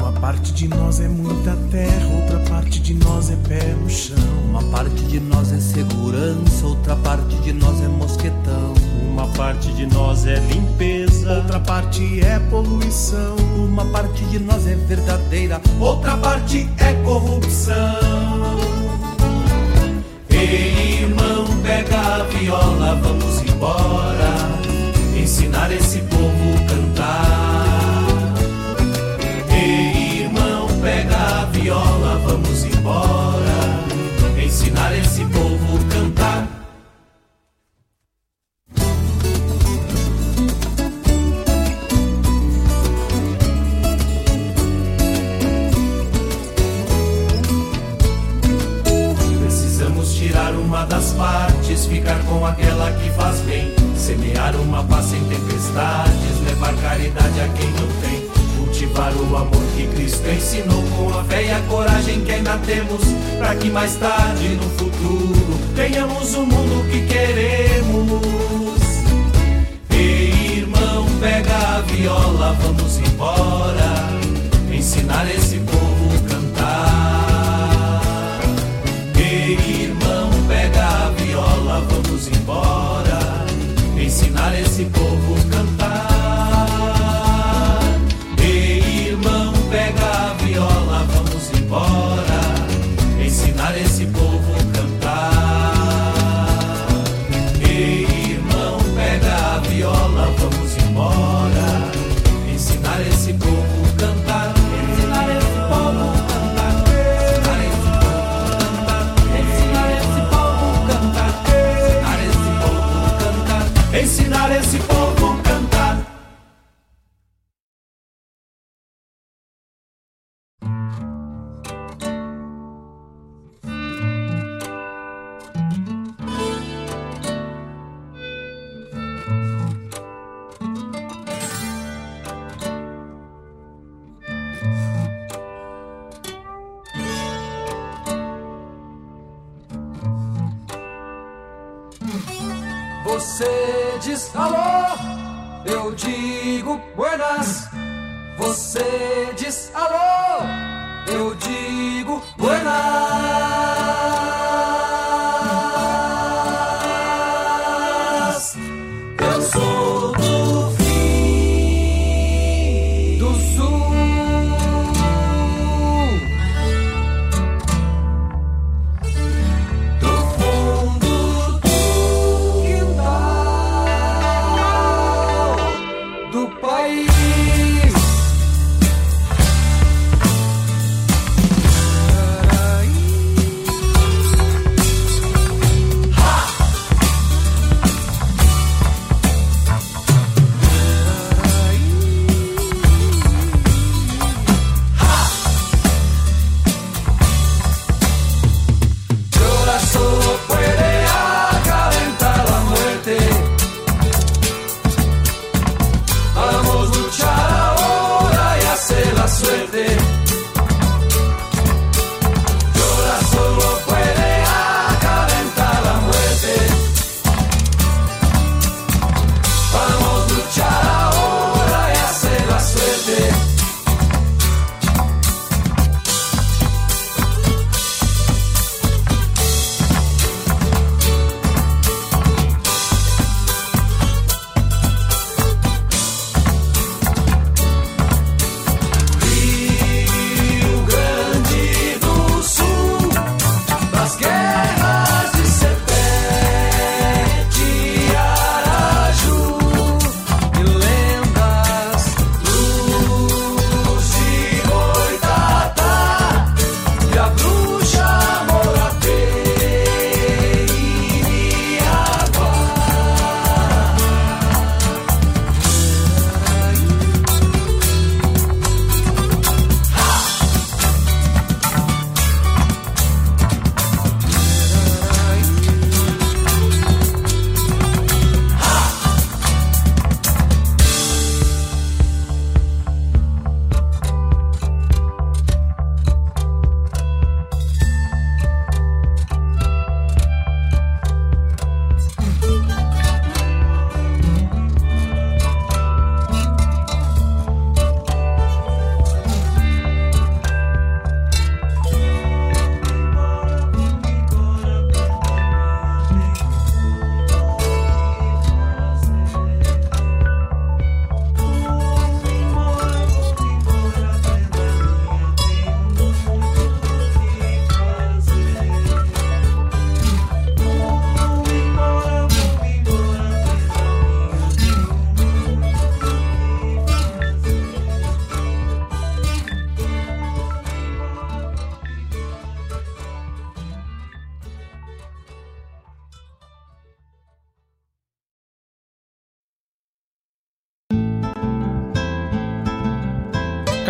Uma parte de nós é muita terra, outra parte de nós é pé no chão. Uma parte de nós é segurança, outra parte de nós é mosquetão. Uma parte de nós é limpeza, outra parte é poluição. Uma parte de nós é verdadeira, outra parte é corrupção. Ei, irmão, pega a viola, vamos embora. Ensinar esse povo a cantar. Ei, irmão, pega a viola, vamos embora. Ensinar esse das partes, ficar com aquela que faz bem. Semear uma paz sem tempestades, levar caridade a quem não tem. Cultivar o amor que Cristo ensinou com a fé e a coragem que ainda temos, para que mais tarde no futuro tenhamos o mundo que queremos. Ei, irmão, pega a viola, vamos embora, ensinar esse povo a cantar. Vamos embora, ensinar esse povo a cantar.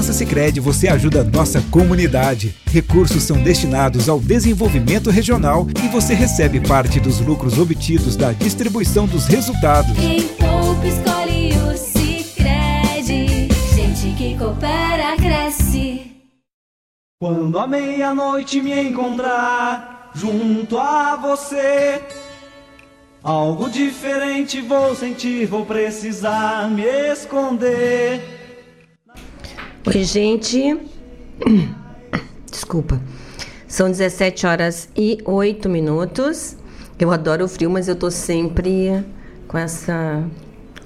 poupança Sicredi, você ajuda a nossa comunidade. Recursos são destinados ao desenvolvimento regional e você recebe parte dos lucros obtidos da distribuição dos resultados. Quem poupa escolhe o Sicredi. Gente que coopera cresce. Quando a meia-noite me encontrar junto a você, algo diferente vou sentir, vou precisar me esconder. Oi, gente. Desculpa. São 17 horas e 8 minutos. Eu adoro o frio, mas eu tô sempre com essa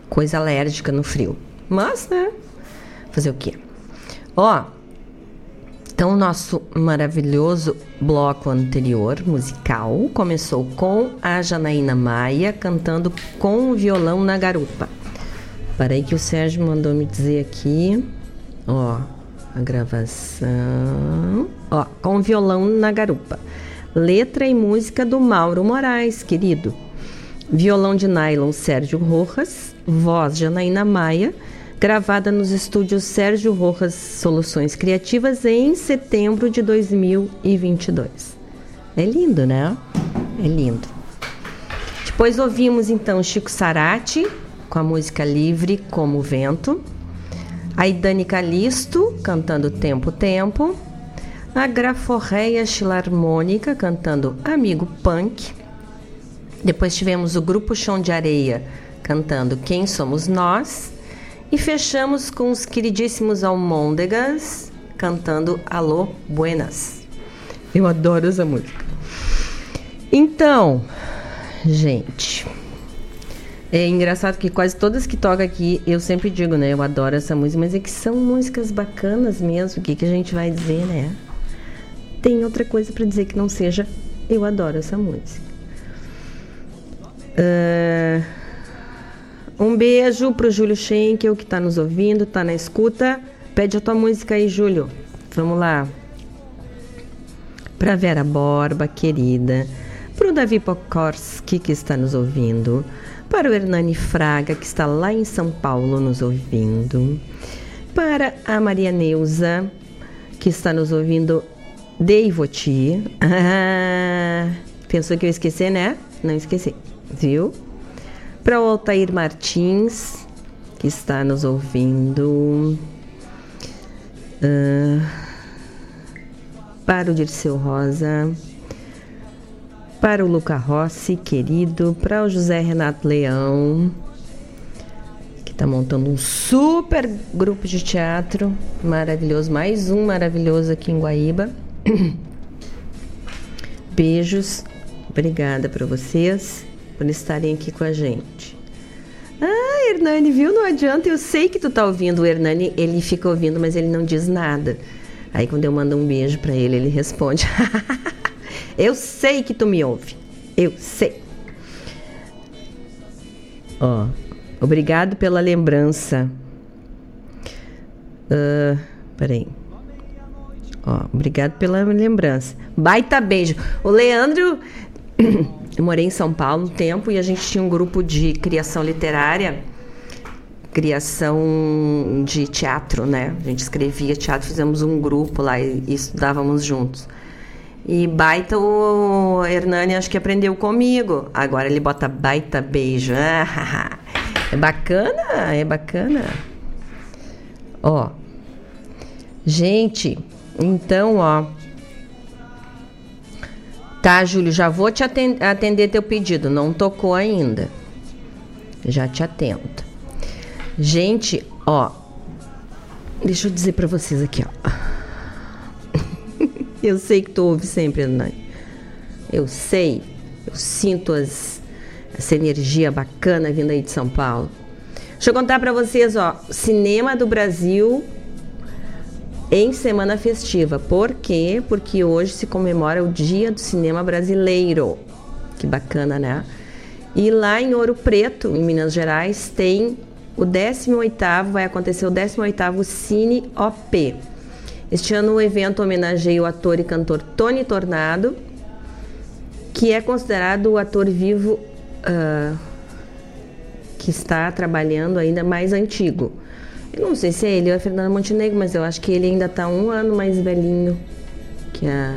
coisa alérgica no frio. Mas, né? Fazer o quê? Ó, então o nosso maravilhoso bloco anterior, musical, começou com a Janaína Maia cantando com o violão na garupa. Parei que o Sérgio mandou me dizer aqui. Ó, a gravação. Ó, com violão na garupa. Letra e música do Mauro Moraes, querido. Violão de nylon Sérgio Rojas, voz Janaína Maia, gravada nos estúdios Sérgio Rojas Soluções Criativas em setembro de 2022. É lindo, né? É lindo. Depois ouvimos então Chico Sarati com a música Livre como Vento. A Idane Calisto cantando Tempo Tempo. A Graforreia Chilarmônica cantando Amigo Punk. Depois tivemos o Grupo Chão de Areia cantando Quem Somos Nós. E fechamos com os queridíssimos Almôndegas cantando Alô Buenas. Eu adoro essa música. Então, gente, é engraçado que quase todas que tocam aqui, eu sempre digo, né? Eu adoro essa música, mas é que são músicas bacanas mesmo. O que, que a gente vai dizer, né? Tem outra coisa para dizer que não seja eu adoro essa música. Uh, um beijo pro Júlio Schenkel que tá nos ouvindo, tá na escuta. Pede a tua música aí, Júlio. Vamos lá. Pra Vera Borba, querida. Pro Davi Pokorski, que está nos ouvindo. Para o Hernani Fraga, que está lá em São Paulo nos ouvindo. Para a Maria Neuza, que está nos ouvindo de Ivoti. Ah, pensou que eu esqueci, né? Não esqueci, viu? Para o Altair Martins, que está nos ouvindo. Ah, para o Dirceu Rosa. Para o Luca Rossi, querido. Para o José Renato Leão, que está montando um super grupo de teatro maravilhoso. Mais um maravilhoso aqui em Guaíba. *coughs* Beijos. Obrigada para vocês por estarem aqui com a gente. Ah, Hernani, viu? Não adianta, eu sei que tu tá ouvindo. O Hernani, ele fica ouvindo, mas ele não diz nada. Aí quando eu mando um beijo para ele, ele responde: *laughs* Eu sei que tu me ouve. Eu sei. Ó, obrigado pela lembrança. Uh, peraí. Ó, obrigado pela lembrança. Baita beijo. O Leandro *coughs* eu morei em São Paulo um tempo e a gente tinha um grupo de criação literária, criação de teatro, né? A gente escrevia teatro, fizemos um grupo lá e, e estudávamos juntos. E baita o Hernani acho que aprendeu comigo. Agora ele bota baita beijo. *laughs* É bacana, é bacana. Ó. Gente, então, ó. Tá, Júlio, já vou te atender, teu pedido. Não tocou ainda. Já te atendo. Gente, ó. Deixa eu dizer para vocês aqui, ó. Eu sei que tu ouve sempre, Hernani. Eu sei. Eu sinto as essa energia bacana vindo aí de São Paulo. Deixa eu contar para vocês, ó, Cinema do Brasil em semana festiva. Por quê? Porque hoje se comemora o Dia do Cinema Brasileiro. Que bacana, né? E lá em Ouro Preto, em Minas Gerais, tem o 18º, vai acontecer o 18º Cine OP. Este ano o evento homenageia o ator e cantor Tony Tornado, que é considerado o ator vivo uh, que está trabalhando ainda mais antigo. Eu não sei se é ele ou é Fernando Montenegro, mas eu acho que ele ainda está um ano mais velhinho que a.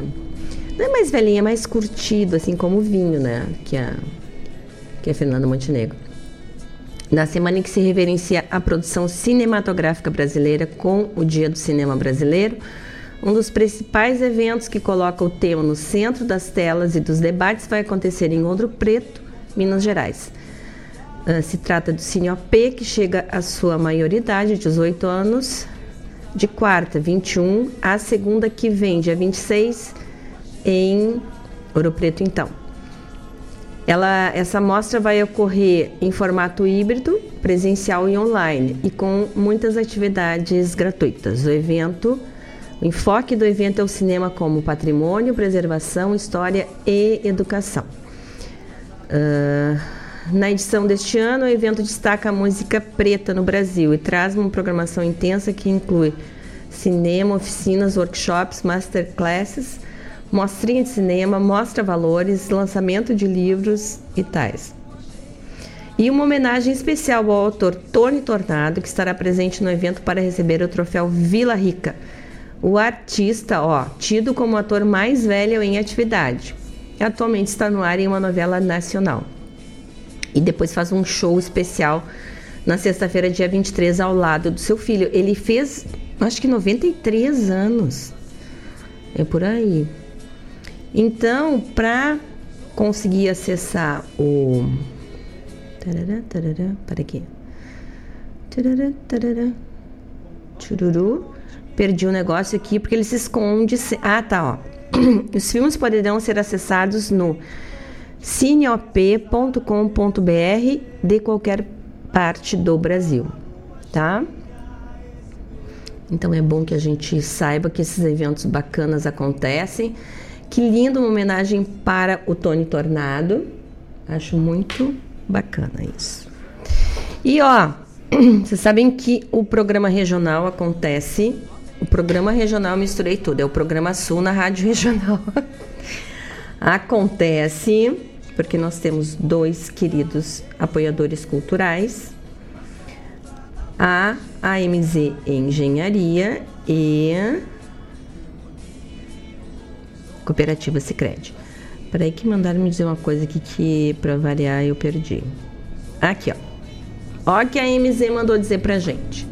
Não é mais velhinho, é mais curtido, assim como o vinho, né? Que a, que a Fernando Montenegro. Na semana em que se reverencia a produção cinematográfica brasileira com o Dia do Cinema Brasileiro, um dos principais eventos que coloca o tema no centro das telas e dos debates vai acontecer em Ouro Preto, Minas Gerais. Uh, se trata do Cine OP, que chega à sua maioridade, 18 anos, de quarta, 21, a segunda que vem, dia 26, em Ouro Preto, então. Ela, essa mostra vai ocorrer em formato híbrido, presencial e online, e com muitas atividades gratuitas. O evento o enfoque do evento é o cinema como patrimônio, preservação, história e educação. Uh, na edição deste ano, o evento destaca a música preta no Brasil e traz uma programação intensa que inclui cinema, oficinas, workshops, masterclasses, mostrinha de cinema, mostra valores, lançamento de livros e tais. E uma homenagem especial ao autor Tony Tornado, que estará presente no evento para receber o troféu Vila Rica o artista, ó, tido como ator mais velho em atividade, atualmente está no ar em uma novela nacional. E depois faz um show especial na sexta-feira, dia 23, ao lado do seu filho. Ele fez, acho que 93 anos. É por aí. Então, para conseguir acessar o. Tarará, tarará, para aqui. Tarará, tarará. Perdi o um negócio aqui porque ele se esconde. Ah, tá, ó. *clears throat* Os filmes poderão ser acessados no cineop.com.br de qualquer parte do Brasil, tá? Então é bom que a gente saiba que esses eventos bacanas acontecem. Que linda uma homenagem para o Tony Tornado. Acho muito bacana isso. E ó, *clears throat* vocês sabem que o programa regional acontece o programa regional Misturei Tudo, é o programa Sul na Rádio Regional. *laughs* Acontece porque nós temos dois queridos apoiadores culturais, a AMZ Engenharia e Cooperativa Sicredi. Peraí que mandaram me dizer uma coisa aqui que para variar eu perdi. Aqui, ó. Ó que a AMZ mandou dizer pra gente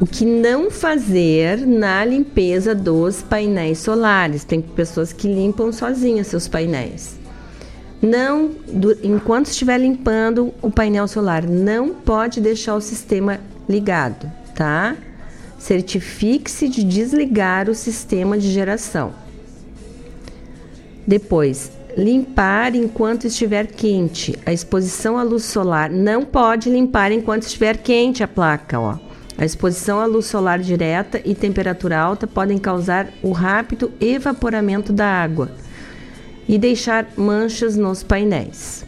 o que não fazer na limpeza dos painéis solares. Tem pessoas que limpam sozinhas seus painéis. Não, do, enquanto estiver limpando o painel solar, não pode deixar o sistema ligado, tá? Certifique-se de desligar o sistema de geração. Depois, limpar enquanto estiver quente. A exposição à luz solar não pode limpar enquanto estiver quente a placa, ó. A exposição à luz solar direta e temperatura alta podem causar o rápido evaporamento da água e deixar manchas nos painéis.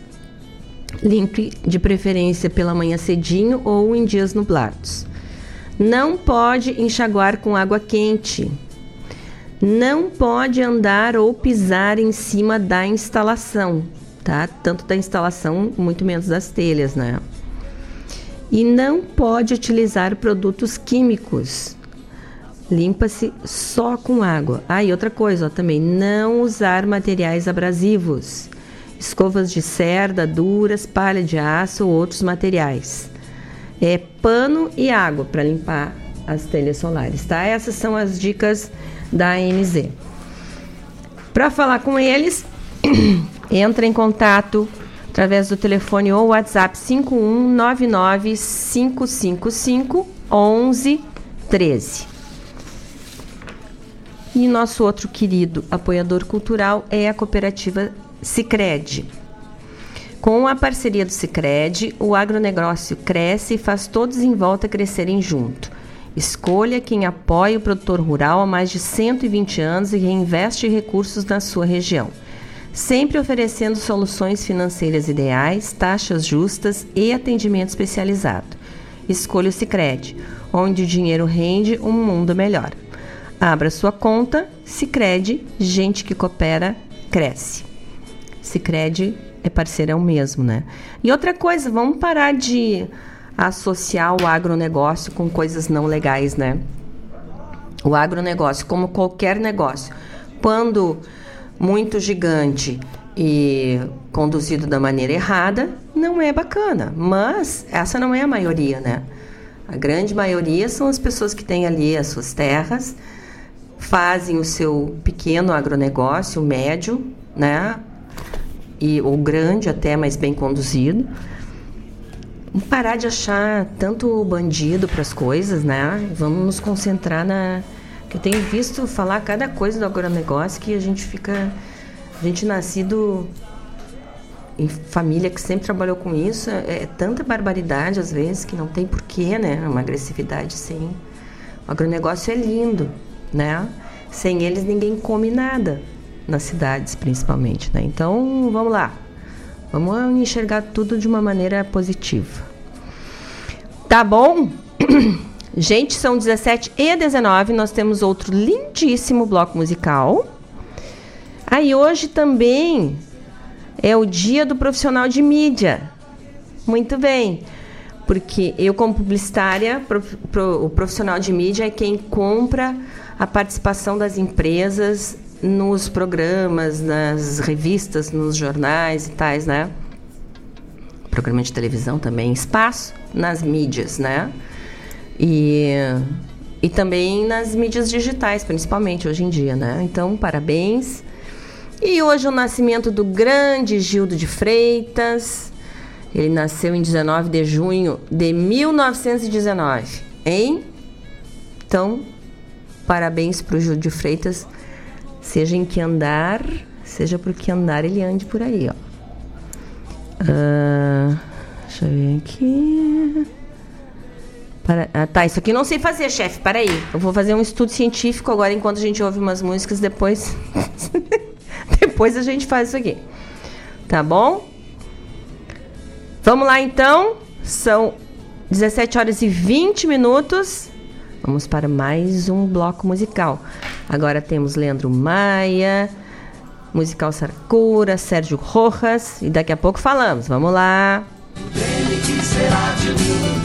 Limpe de preferência pela manhã cedinho ou em dias nublados. Não pode enxaguar com água quente. Não pode andar ou pisar em cima da instalação, tá? Tanto da instalação, muito menos das telhas, né? e não pode utilizar produtos químicos. Limpa-se só com água. Ah, e outra coisa ó, também, não usar materiais abrasivos, escovas de cerda duras, palha de aço ou outros materiais. É pano e água para limpar as telhas solares, tá? Essas são as dicas da ANZ. Para falar com eles, *clears throat* entra em contato através do telefone ou WhatsApp 5199 555 1113. E nosso outro querido apoiador cultural é a cooperativa Sicredi. Com a parceria do Sicredi, o agronegócio cresce e faz todos em volta crescerem junto. Escolha quem apoia o produtor rural há mais de 120 anos e reinveste recursos na sua região. Sempre oferecendo soluções financeiras ideais, taxas justas e atendimento especializado. Escolha o Sicredi, onde o dinheiro rende um mundo melhor. Abra sua conta, Sicredi, gente que coopera, cresce. Sicredi é parceirão mesmo, né? E outra coisa, vamos parar de associar o agronegócio com coisas não legais, né? O agronegócio, como qualquer negócio, quando muito gigante e conduzido da maneira errada, não é bacana. Mas essa não é a maioria, né? A grande maioria são as pessoas que têm ali as suas terras, fazem o seu pequeno agronegócio, médio, né? E, ou grande até, mas bem conduzido. Parar de achar tanto bandido para as coisas, né? Vamos nos concentrar na. Que eu tenho visto falar cada coisa do agronegócio que a gente fica. A gente nascido em família que sempre trabalhou com isso, é, é tanta barbaridade às vezes que não tem porquê, né? Uma agressividade sim. O agronegócio é lindo, né? Sem eles ninguém come nada nas cidades, principalmente, né? Então, vamos lá. Vamos enxergar tudo de uma maneira positiva. Tá bom? *clears throat* Gente, são 17 e 19, nós temos outro lindíssimo bloco musical. Aí hoje também é o dia do profissional de mídia. Muito bem. Porque eu, como publicitária, pro, o profissional de mídia é quem compra a participação das empresas nos programas, nas revistas, nos jornais e tais, né? Programa de televisão também, espaço nas mídias, né? E, e também nas mídias digitais, principalmente hoje em dia, né? Então, parabéns. E hoje o nascimento do grande Gildo de Freitas. Ele nasceu em 19 de junho de 1919, hein? Então, parabéns para o Gildo de Freitas Seja em que andar, seja por que andar, ele ande por aí, ó. Uh, deixa eu ver aqui. Para, ah, tá, isso aqui eu não sei fazer, chefe. Para aí. Eu vou fazer um estudo científico agora enquanto a gente ouve umas músicas. Depois, *laughs* depois a gente faz isso aqui. Tá bom? Vamos lá então. São 17 horas e 20 minutos. Vamos para mais um bloco musical. Agora temos Leandro Maia, musical Sarcura, Sérgio Rojas e daqui a pouco falamos. Vamos lá. que será de mim?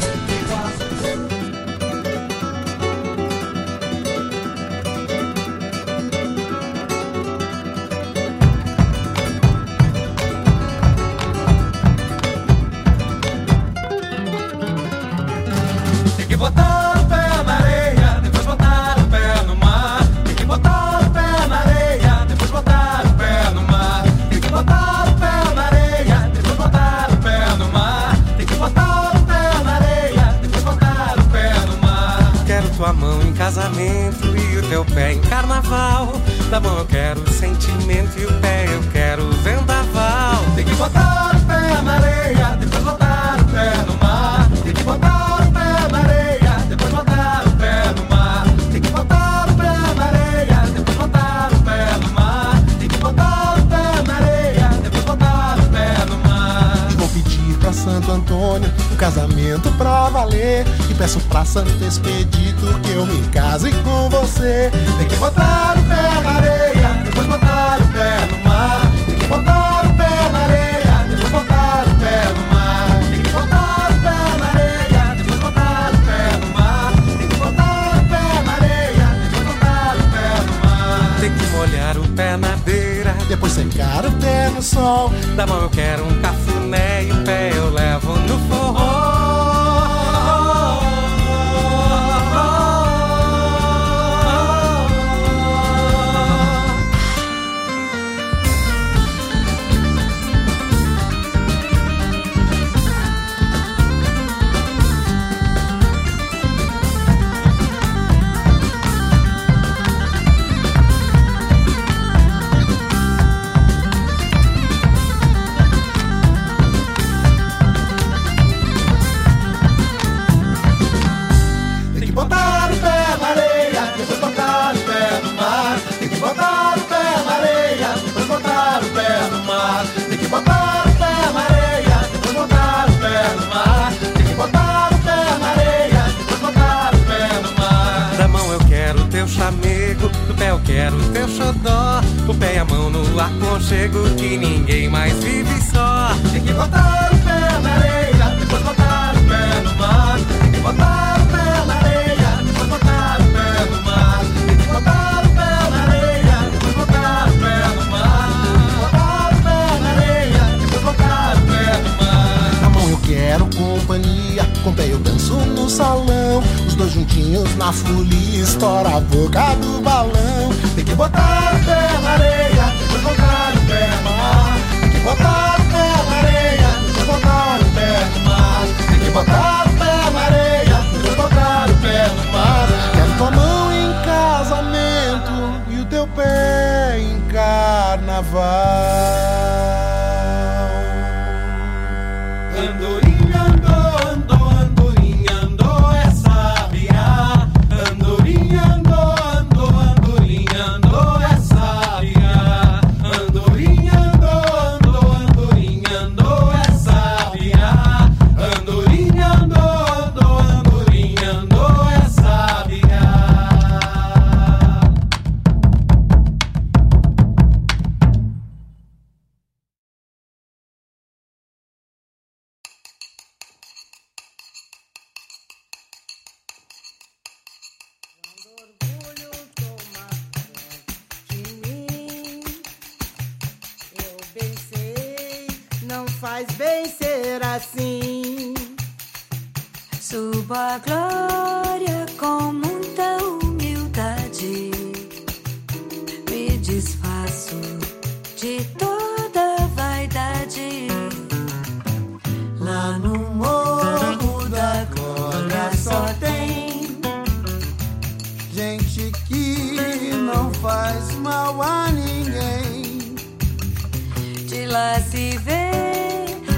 lá se vê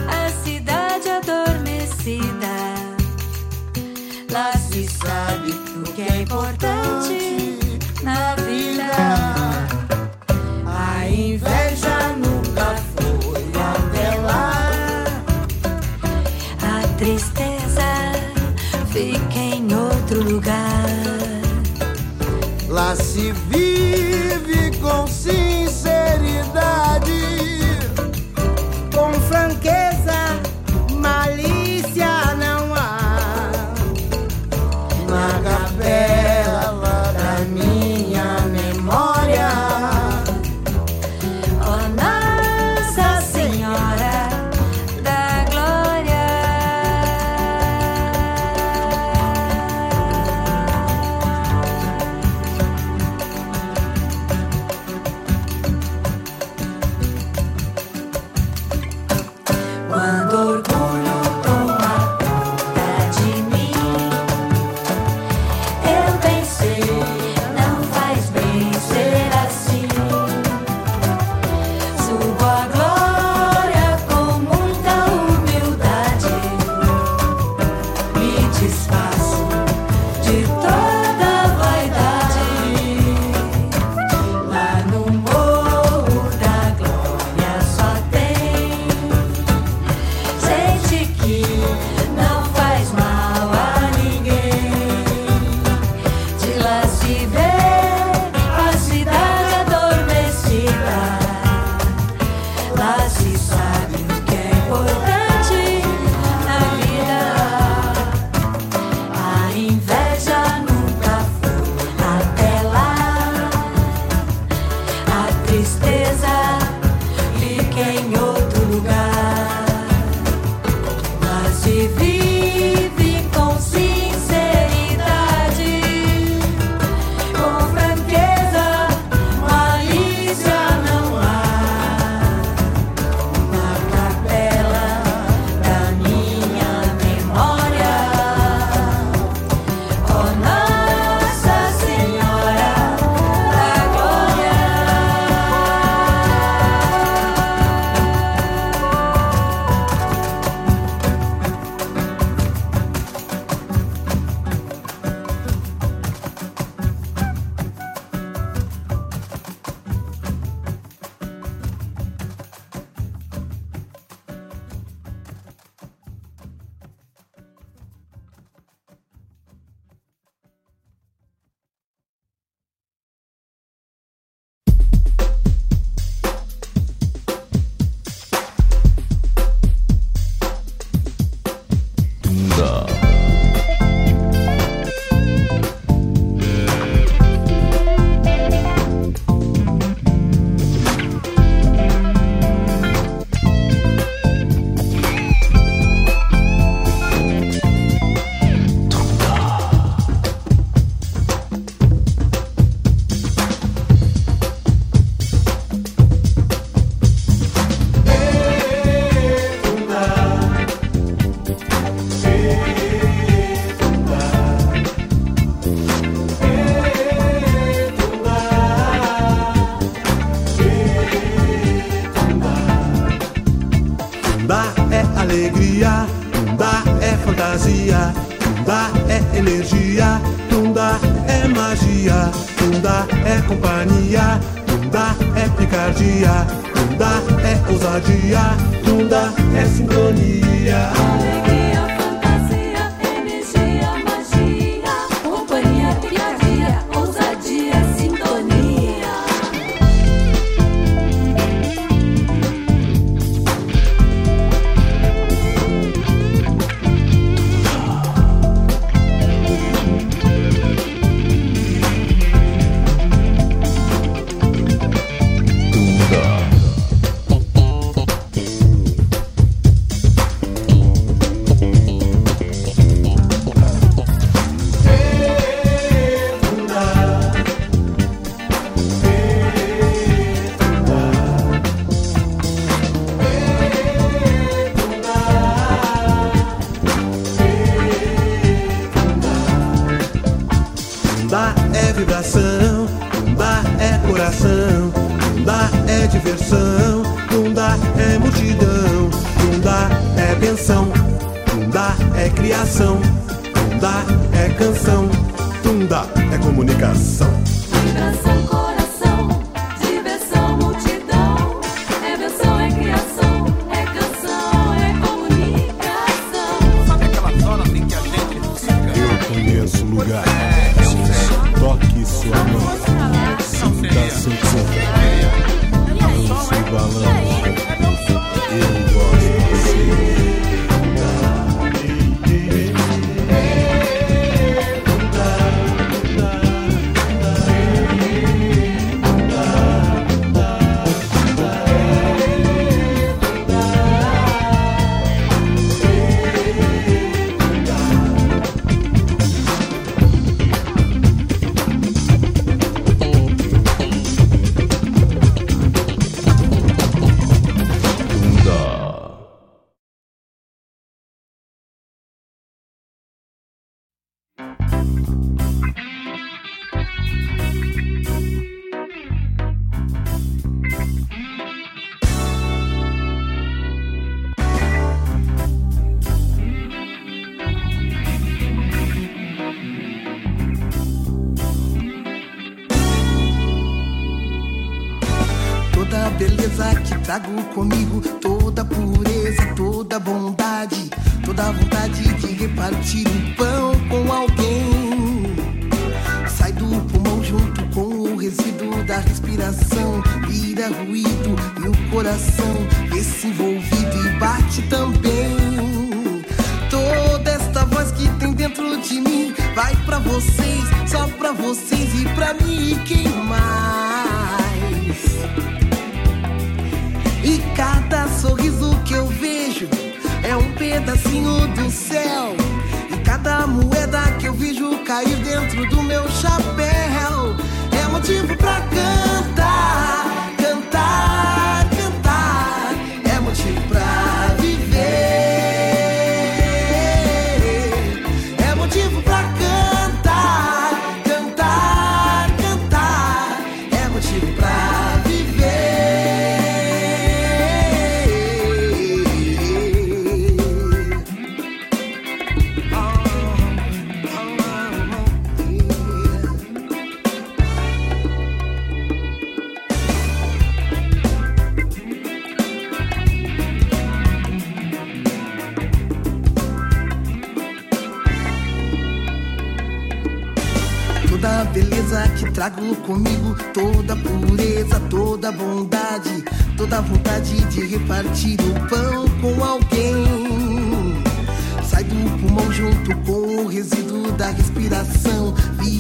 a cidade adormecida. Lá se sabe o que é importante na vida. A inveja nunca foi até lá. A tristeza fica em outro lugar. Lá se vive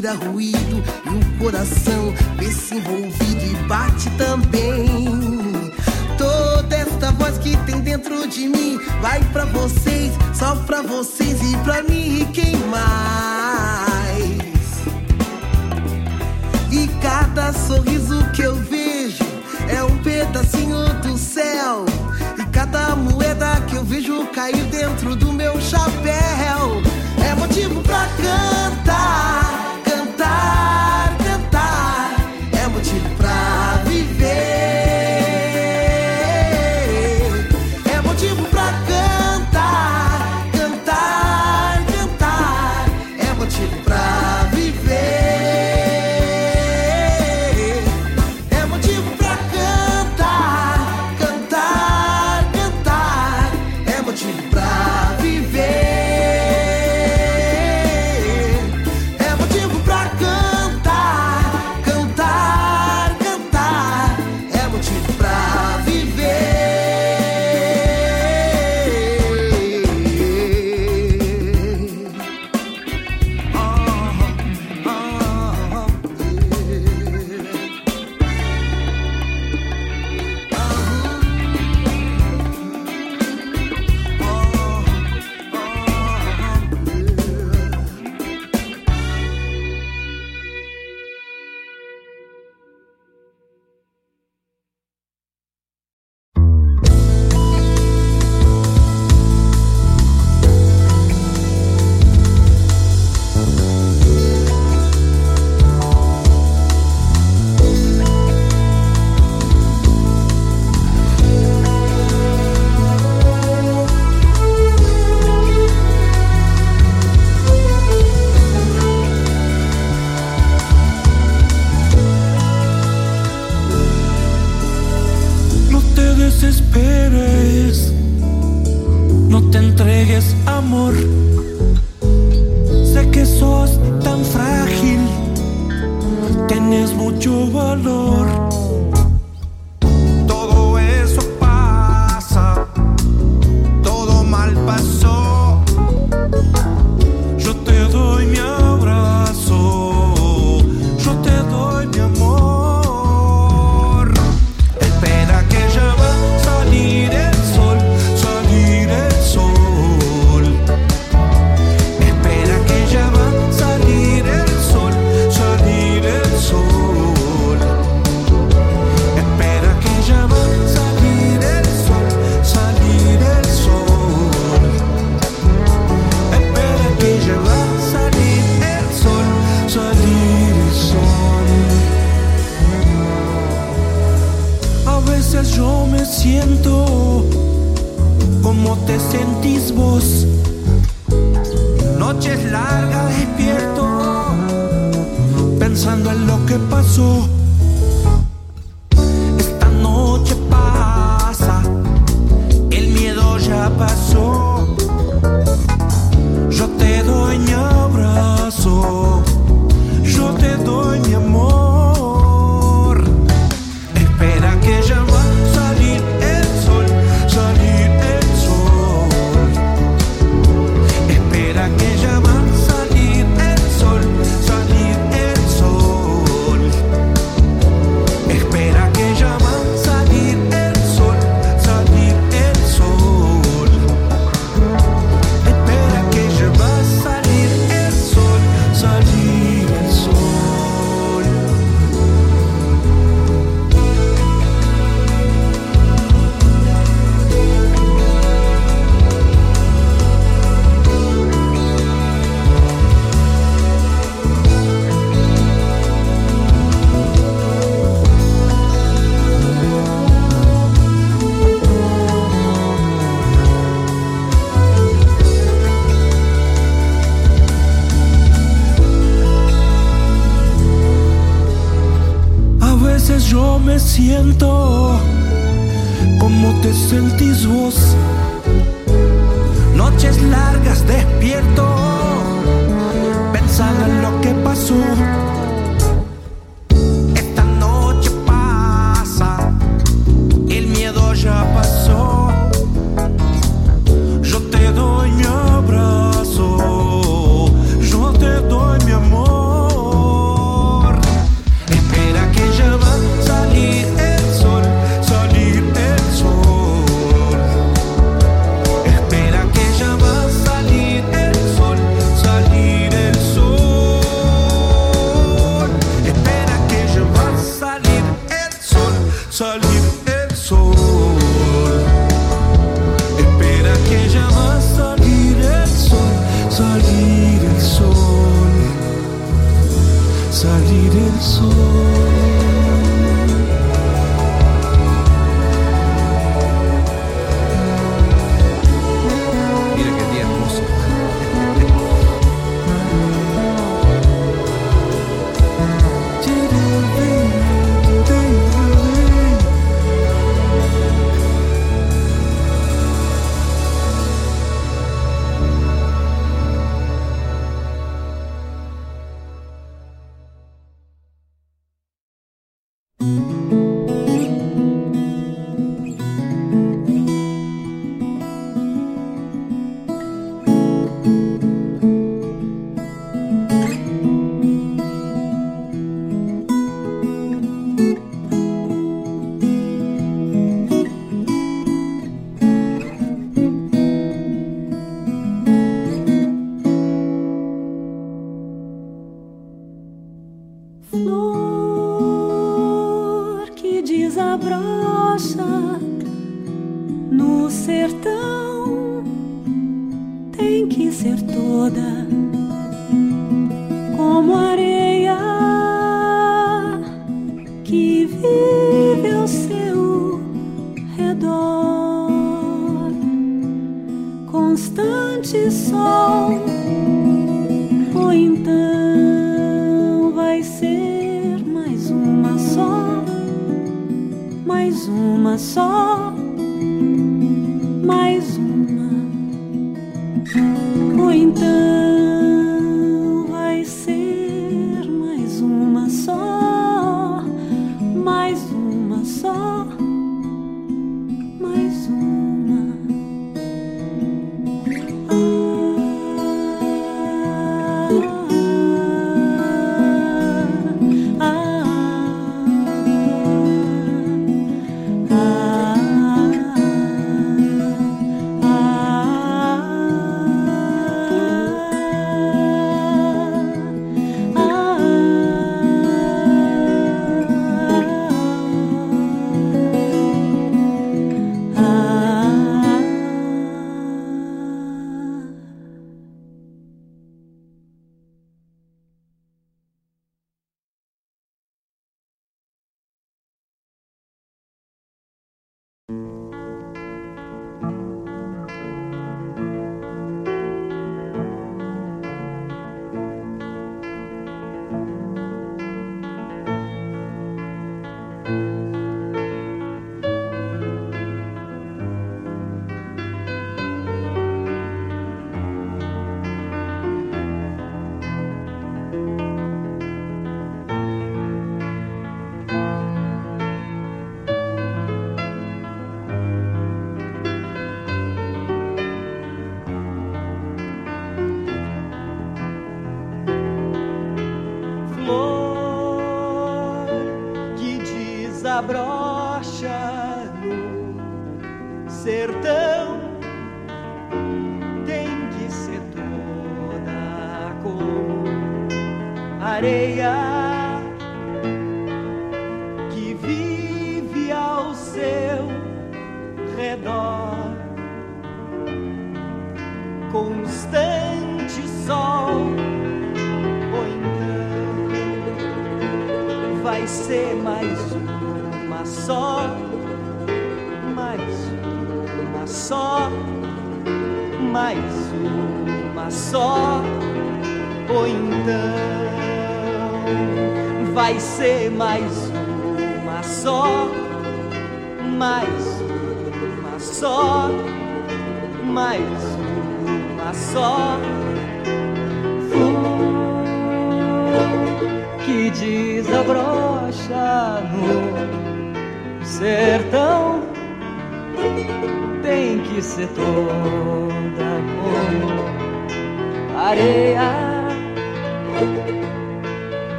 vira ruído e o coração vê se envolvido e bate também. Toda esta voz que tem dentro de mim vai para vocês, só para vocês e para mim e quem mais? E cada sorriso que eu vejo é um pedacinho do céu. E cada moeda que eu vejo cair dentro do meu chapéu é motivo pra cantar.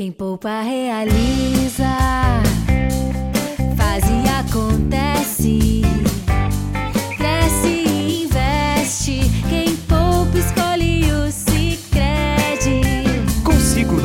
Quem poupa realiza, faz e acontece.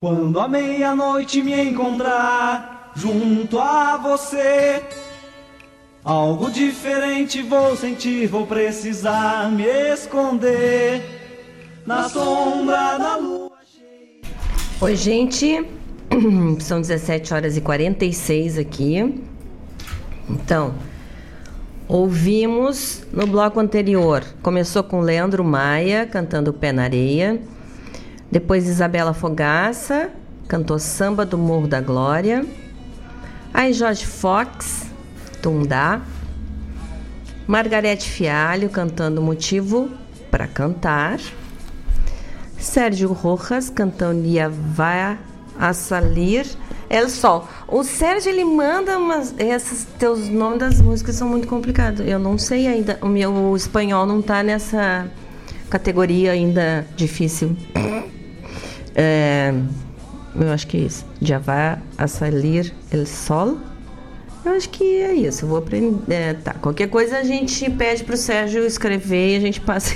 Quando a meia-noite me encontrar junto a você, algo diferente vou sentir, vou precisar me esconder na sombra da lua. Oi, gente. *clears throat* São 17 horas e 46 aqui. Então, ouvimos no bloco anterior. Começou com Leandro Maia cantando Pé na Areia. Depois Isabela Fogaça cantou Samba do Morro da Glória. Aí Jorge Fox, Tundá. Margarete Fialho cantando Motivo para Cantar. Sérgio Rojas cantando Vai a Salir El Sol. O Sérgio ele manda umas. Esses teus nomes das músicas são muito complicados. Eu não sei ainda. O meu espanhol não tá nessa categoria ainda difícil. É, eu acho que é isso. Já vai a salir el sol. Eu acho que é isso. Eu vou aprender. É, tá. Qualquer coisa a gente pede pro Sérgio escrever e a gente passa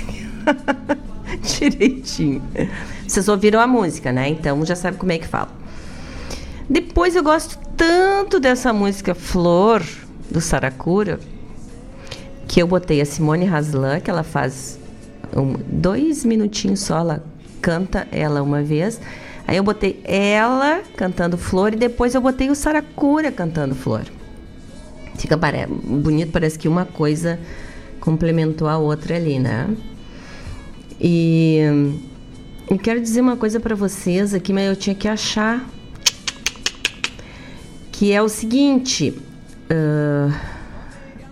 *laughs* direitinho. Vocês ouviram a música, né? Então já sabe como é que fala. Depois eu gosto tanto dessa música Flor do Saracura que eu botei a Simone Haslan, que ela faz um, dois minutinhos só, ela canta ela uma vez. Aí eu botei ela cantando Flor e depois eu botei o Saracura cantando Flor. Fica pare... bonito, parece que uma coisa complementou a outra ali, né? E eu quero dizer uma coisa para vocês aqui, mas eu tinha que achar que é o seguinte. Uh,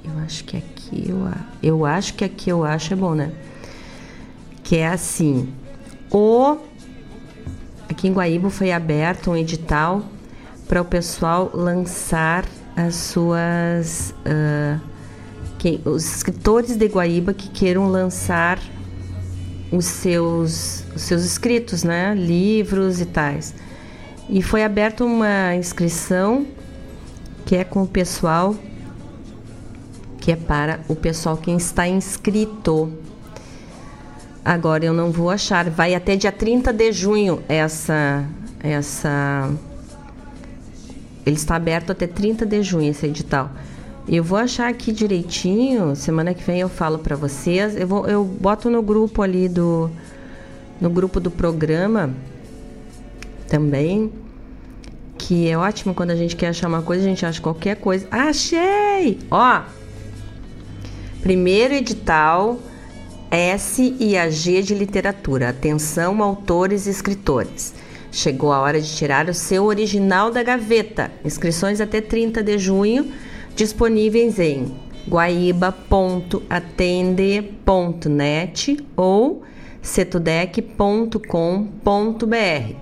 eu acho que aqui eu, eu acho que aqui eu acho é bom, né? Que é assim. O aqui em Guaíba foi aberto um edital para o pessoal lançar as suas uh, os escritores de Guaíba que queiram lançar os seus os seus escritos, né? Livros e tais. E foi aberta uma inscrição que é com o pessoal que é para o pessoal que está inscrito. Agora eu não vou achar, vai até dia 30 de junho essa essa ele está aberto até 30 de junho esse edital. Eu vou achar aqui direitinho, semana que vem eu falo para vocês. Eu vou eu boto no grupo ali do no grupo do programa também que é ótimo quando a gente quer achar uma coisa, a gente acha qualquer coisa. Achei! Ó, primeiro edital S e a G de literatura. Atenção, autores e escritores. Chegou a hora de tirar o seu original da gaveta. Inscrições até 30 de junho, disponíveis em guaíba.atende.net ou setudec.com.br.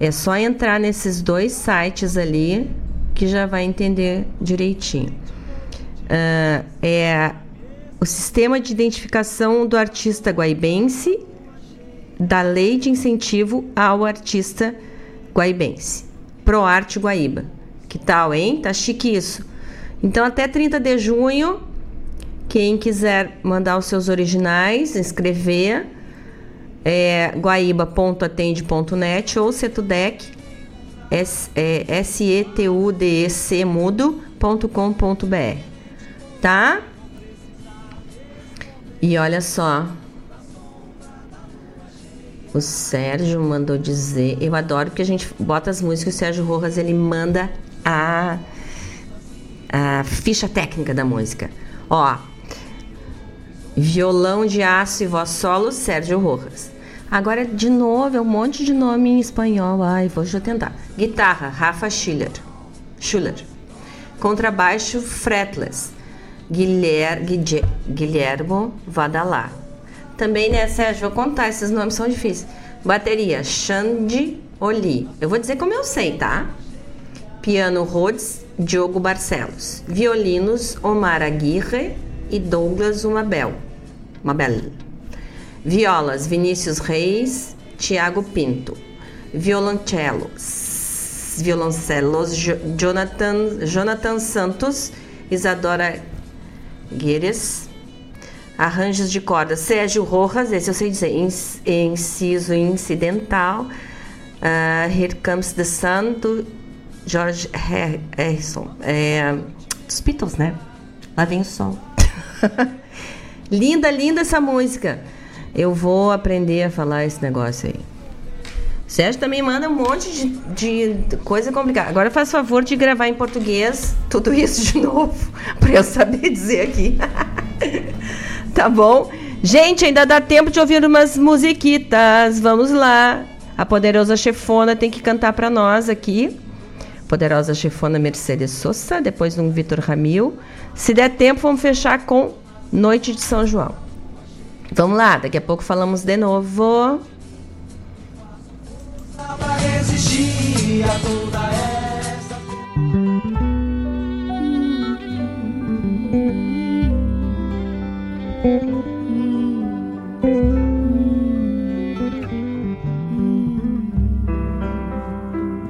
É só entrar nesses dois sites ali que já vai entender direitinho. Uh, é o sistema de identificação do artista guaibense da lei de incentivo ao artista guaibense. ProArte Guaíba. Que tal, hein? Tá chique isso. Então, até 30 de junho, quem quiser mandar os seus originais, inscrever, é guaíba.atende.net ou setudec, S-E-T-U-D-E-C é. Tá? E olha só. O Sérgio mandou dizer. Eu adoro porque a gente bota as músicas. O Sérgio Rojas ele manda a, a ficha técnica da música. Ó. Violão de aço e voz solo, Sérgio Rojas. Agora, de novo, é um monte de nome em espanhol. Ai, vou já tentar. Guitarra, Rafa Schiller. Schuller. Contrabaixo, fretless, Guilher, Guilhermo Vadalá. Também, né, Sérgio, vou contar, esses nomes são difíceis. Bateria, Xande Oli. Eu vou dizer como eu sei, tá? Piano Rhodes, Diogo Barcelos. Violinos, Omar Aguirre e Douglas Umabel. Mabel. Violas, Vinícius Reis, Tiago Pinto. Violoncelos, violoncelos Jo- Jonathan, Jonathan Santos, Isadora Gueires. Arranjos de cordas, Sérgio Rojas, esse eu sei dizer, inciso incidental. Ah, Here Comes the Sun, do George Har- Harrison. É, dos Beatles, né? Lá vem o sol. *laughs* linda, linda essa música. Eu vou aprender a falar esse negócio aí. Sérgio também manda um monte de, de coisa complicada. Agora faz favor de gravar em português tudo isso de *laughs* novo, para eu saber dizer aqui. *laughs* tá bom? Gente, ainda dá tempo de ouvir umas musiquitas. Vamos lá. A poderosa chefona tem que cantar para nós aqui. Poderosa chefona Mercedes Sosa, depois um Vitor Ramil. Se der tempo, vamos fechar com Noite de São João. Vamos lá, daqui a pouco falamos de novo. Toda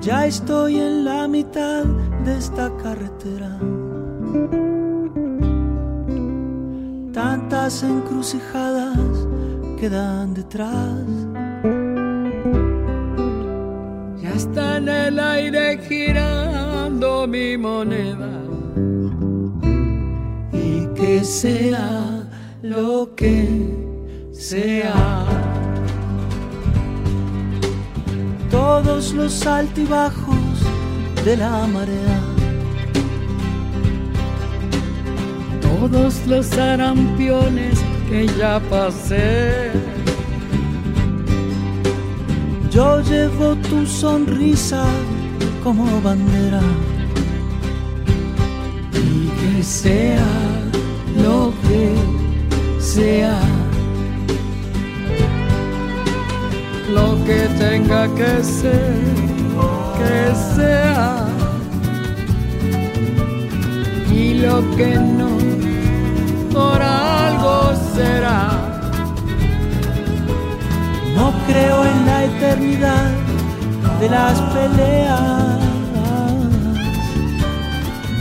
Ya estoy en la mitad de esta carretera. Tantas encrucijadas quedan detrás. Ya está en el aire girando mi moneda. Y que sea lo que sea. Todos los altibajos de la marea. Todos los arampiones que ya pasé. Yo llevo tu sonrisa como bandera. Y que sea lo que sea. Lo que tenga que ser, que sea. Y lo que no, algo de las peleas,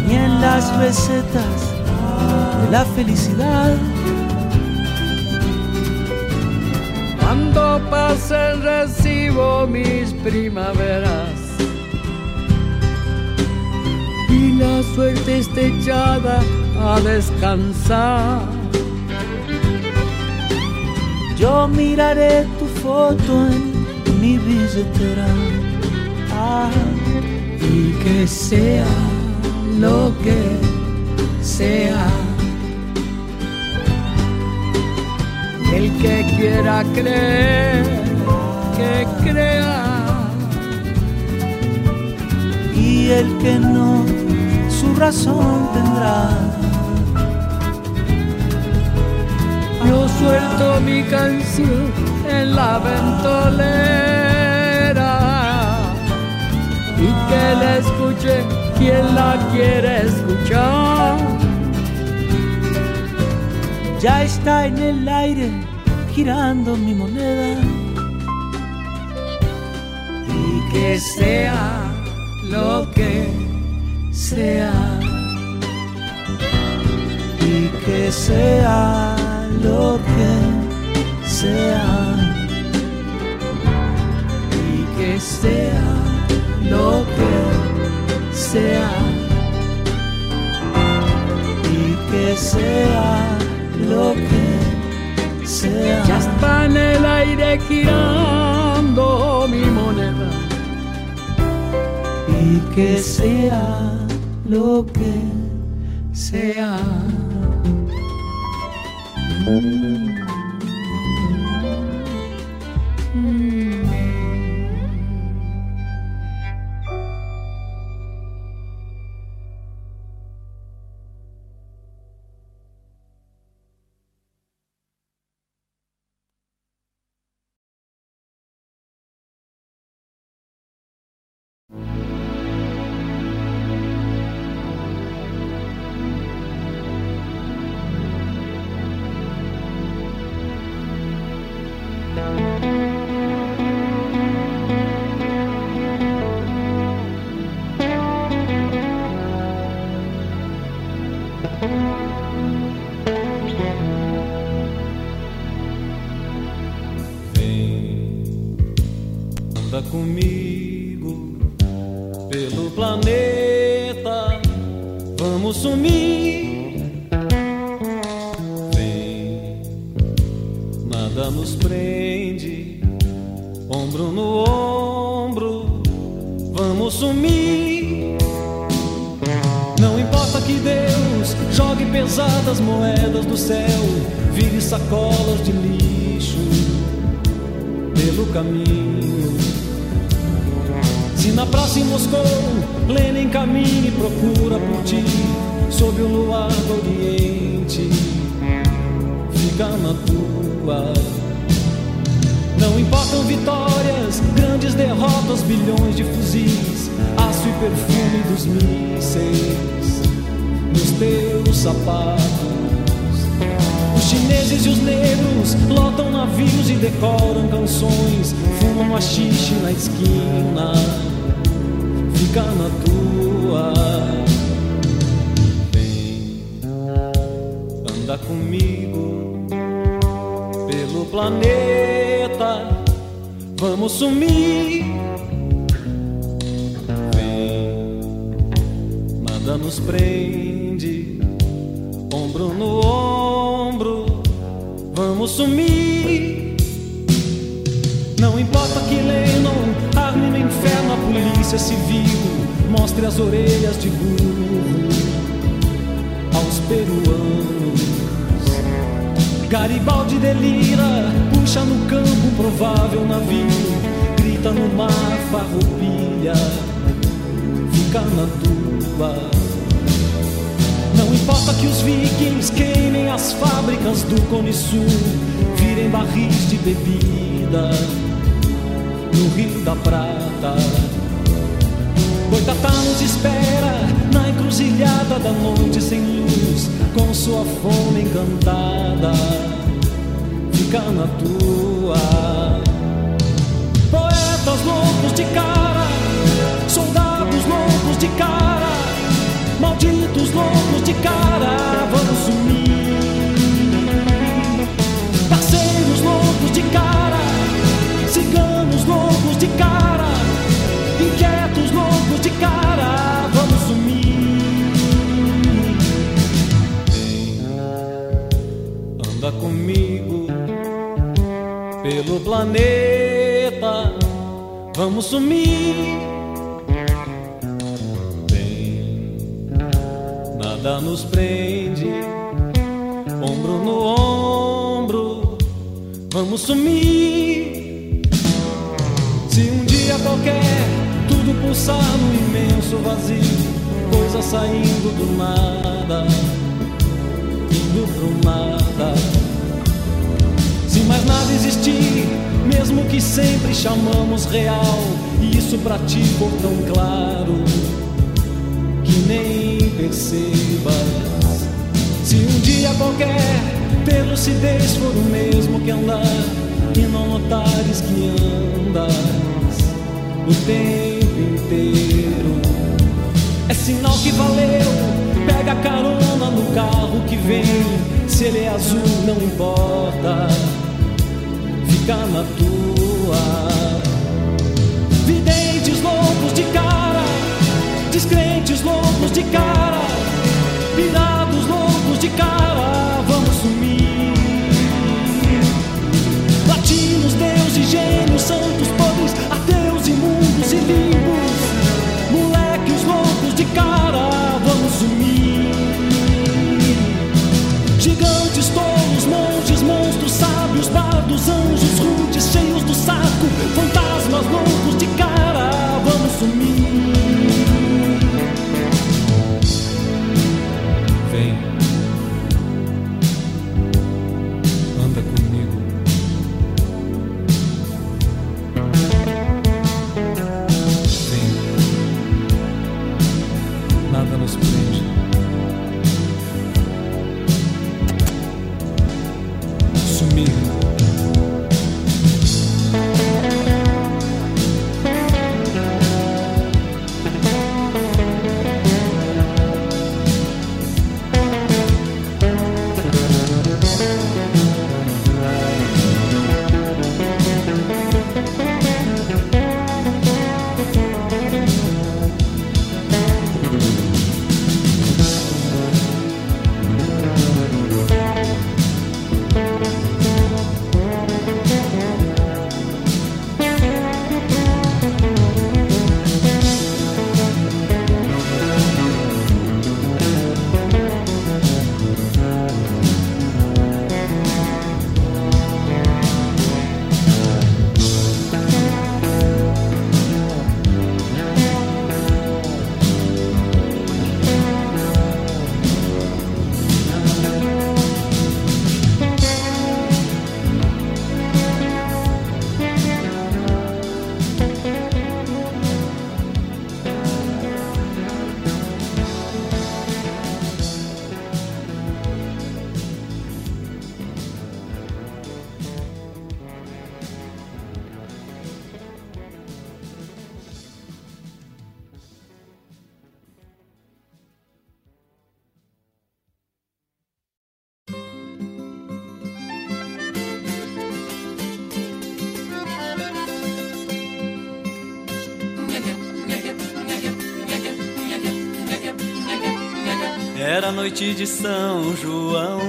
ni en las recetas de la felicidad. Cuando pase recibo mis primaveras y la suerte esté echada a descansar. Yo miraré tu foto en mi billetera. Y que sea lo que sea. El que quiera creer, que crea. Y el que no, su razón tendrá. Yo suelto mi canción en la ventolera y que la escuche quien la quiere escuchar. Ya está en el aire girando mi moneda. Y que sea lo que sea. Y que sea lo que sea. Y que sea lo que sea. Y que sea lo que sea. Ya está en el aire girando mi moneda. Y que sea lo que sea. Vamos sumir. Vem, nada nos prende, ombro no ombro, vamos sumir. Não importa que Lennon arme no inferno a polícia civil, mostre as orelhas de burro aos peruanos. Garibaldi delira, puxa no campo um provável navio, grita no mar farroupilha, fica na tua. Não importa que os vikings queimem as fábricas do Cone Sul, virem barris de bebida no Rio da Prata. Boitatá nos espera na encruzilhada da noite sem luz, com sua fome encantada, fica na tua. Poetas loucos de cara, soldados loucos de cara, malditos loucos de cara, vamos sumir. Parceiros loucos de cara, ciganos loucos de cara, inquietos loucos de cara, Comigo pelo planeta, vamos sumir. Vem, nada nos prende, ombro no ombro, vamos sumir. Se um dia qualquer tudo pulsar no imenso vazio, coisa saindo do nada, indo pro nada. Se mais nada existir, mesmo que sempre chamamos real, e isso pra ti for tão claro que nem percebas. Se um dia qualquer ter lucidez for o mesmo que andar e não notares que andas o tempo inteiro, é sinal que valeu. Pega carona no carro que vem, se ele é azul não importa, fica na tua. Videntes loucos de cara, descrentes loucos de cara, virados loucos de cara, vamos sumir. Latinos, deus e gênios, santos, bardos, anjos rudes cheios do saco, fantasmas loucos de cara, vamos sumir. Noite de São João.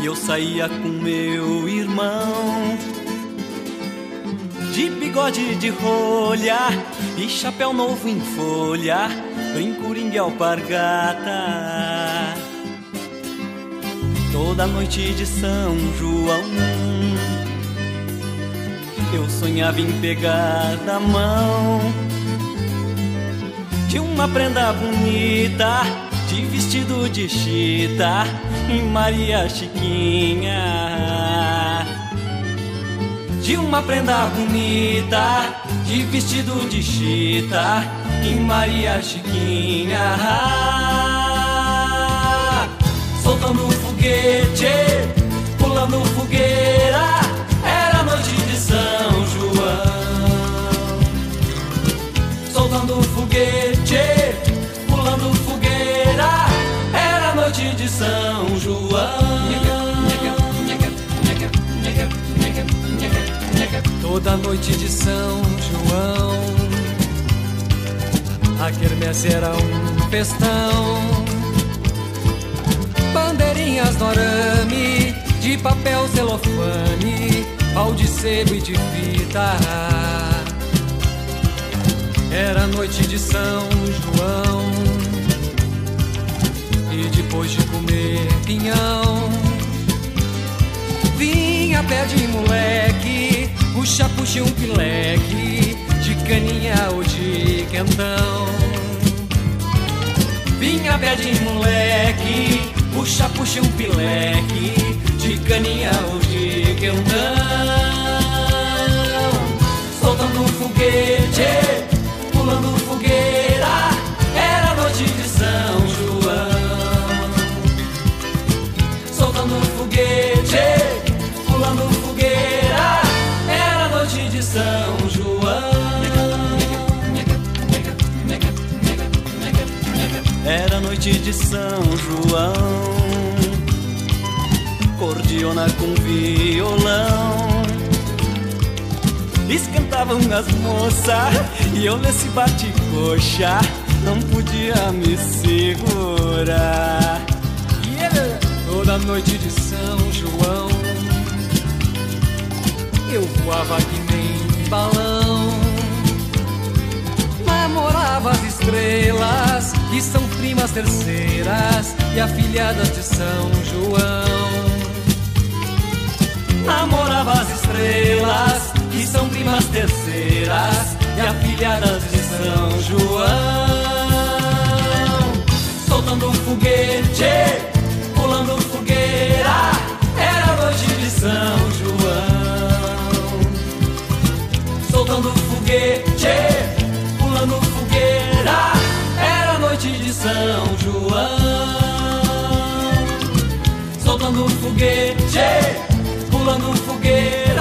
E eu saía com meu irmão De bigode de rolha E chapéu novo em folha Brincuringue alpargata Toda noite de São João Eu sonhava em pegar na mão de uma prenda bonita, de vestido de chita, em Maria Chiquinha. De uma prenda bonita, de vestido de chita, em Maria Chiquinha. Soltando foguete, pulando fogueira, era noite de São João soltando foguete, de São João. Toda noite de São João A quermesse era um festão. Bandeirinhas no arame De papel celofane Pau de sebo e de fita. Era noite de São João depois de comer pinhão. Vinha pé de moleque Puxa, puxa um pileque De caninha ou de quentão. Vinha pé de moleque Puxa, puxa um pileque De caninha ou de quentão. Soltando um foguete Pulando fogueira Era foguete Pulando fogueira. Era noite de São João. Era noite de São João. Cordiona com violão. Esquentavam as moças E eu nesse bate-coxa Não podia me segurar. Yeah! Toda noite de eu voava que nem balão. Namorava as estrelas, que são primas terceiras e afilhadas de São João. Namorava as estrelas, que são primas terceiras e afilhadas de São João. Foguete, pulando fogueira, era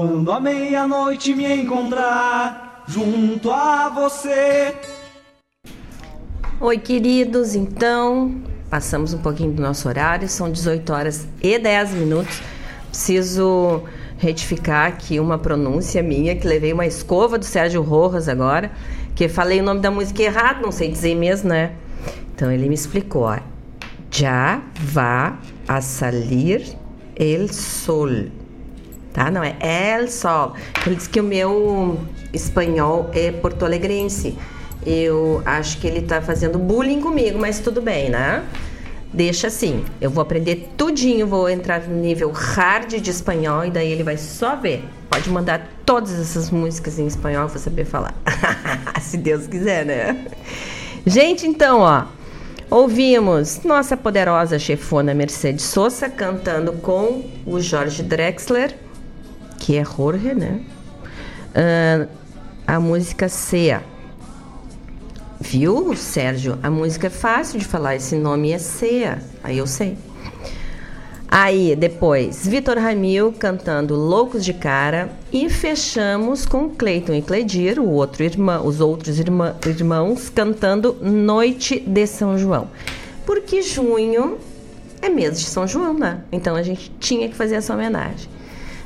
Quando a meia-noite me encontrar junto a você. Oi, queridos. Então, passamos um pouquinho do nosso horário, são 18 horas e 10 minutos. Preciso retificar aqui uma pronúncia minha, que levei uma escova do Sérgio Rojas agora, que falei o nome da música errado, não sei dizer mesmo, né? Então ele me explicou, ó. Já va a salir el sol. Tá? Não é el sol. Ele disse que o meu espanhol é porto-alegrense. Eu acho que ele tá fazendo bullying comigo, mas tudo bem, né? Deixa assim. Eu vou aprender tudinho, vou entrar no nível hard de espanhol e daí ele vai só ver. Pode mandar todas essas músicas em espanhol, eu vou saber falar. *laughs* Se Deus quiser, né? Gente, então, ó. Ouvimos nossa poderosa chefona Mercedes Sosa cantando com o Jorge Drexler, que é Jorge, né? Ah, a música Sea. Viu, Sérgio? A música é fácil de falar, esse nome é Sea. Aí eu sei. Aí, depois, Vitor Ramil cantando Loucos de Cara e fechamos com Cleiton e Cledir, o outro irmão, os outros irmã, irmãos cantando Noite de São João. Porque junho é mês de São João, né? Então a gente tinha que fazer essa homenagem.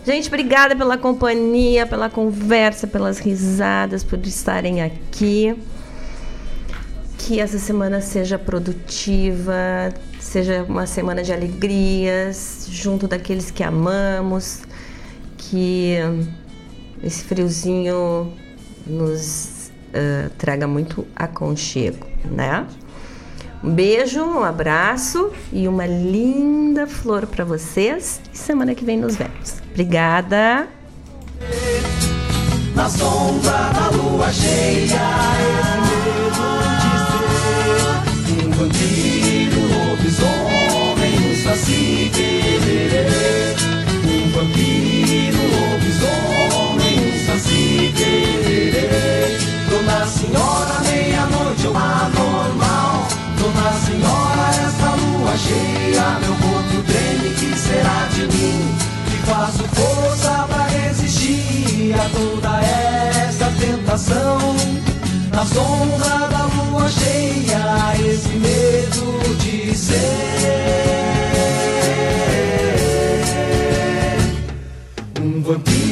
Gente, obrigada pela companhia, pela conversa, pelas risadas, por estarem aqui. Que essa semana seja produtiva, seja uma semana de alegrias, junto daqueles que amamos, que esse friozinho nos uh, traga muito aconchego, né? Um beijo, um abraço e uma linda flor para vocês. E semana que vem nos vemos. Obrigada. Na sombra da lua cheia, esse medo de ser um lobisomem, um saci que faço força para resistir a toda esta tentação. Na sombra da lua cheia, esse medo de ser um vampiro.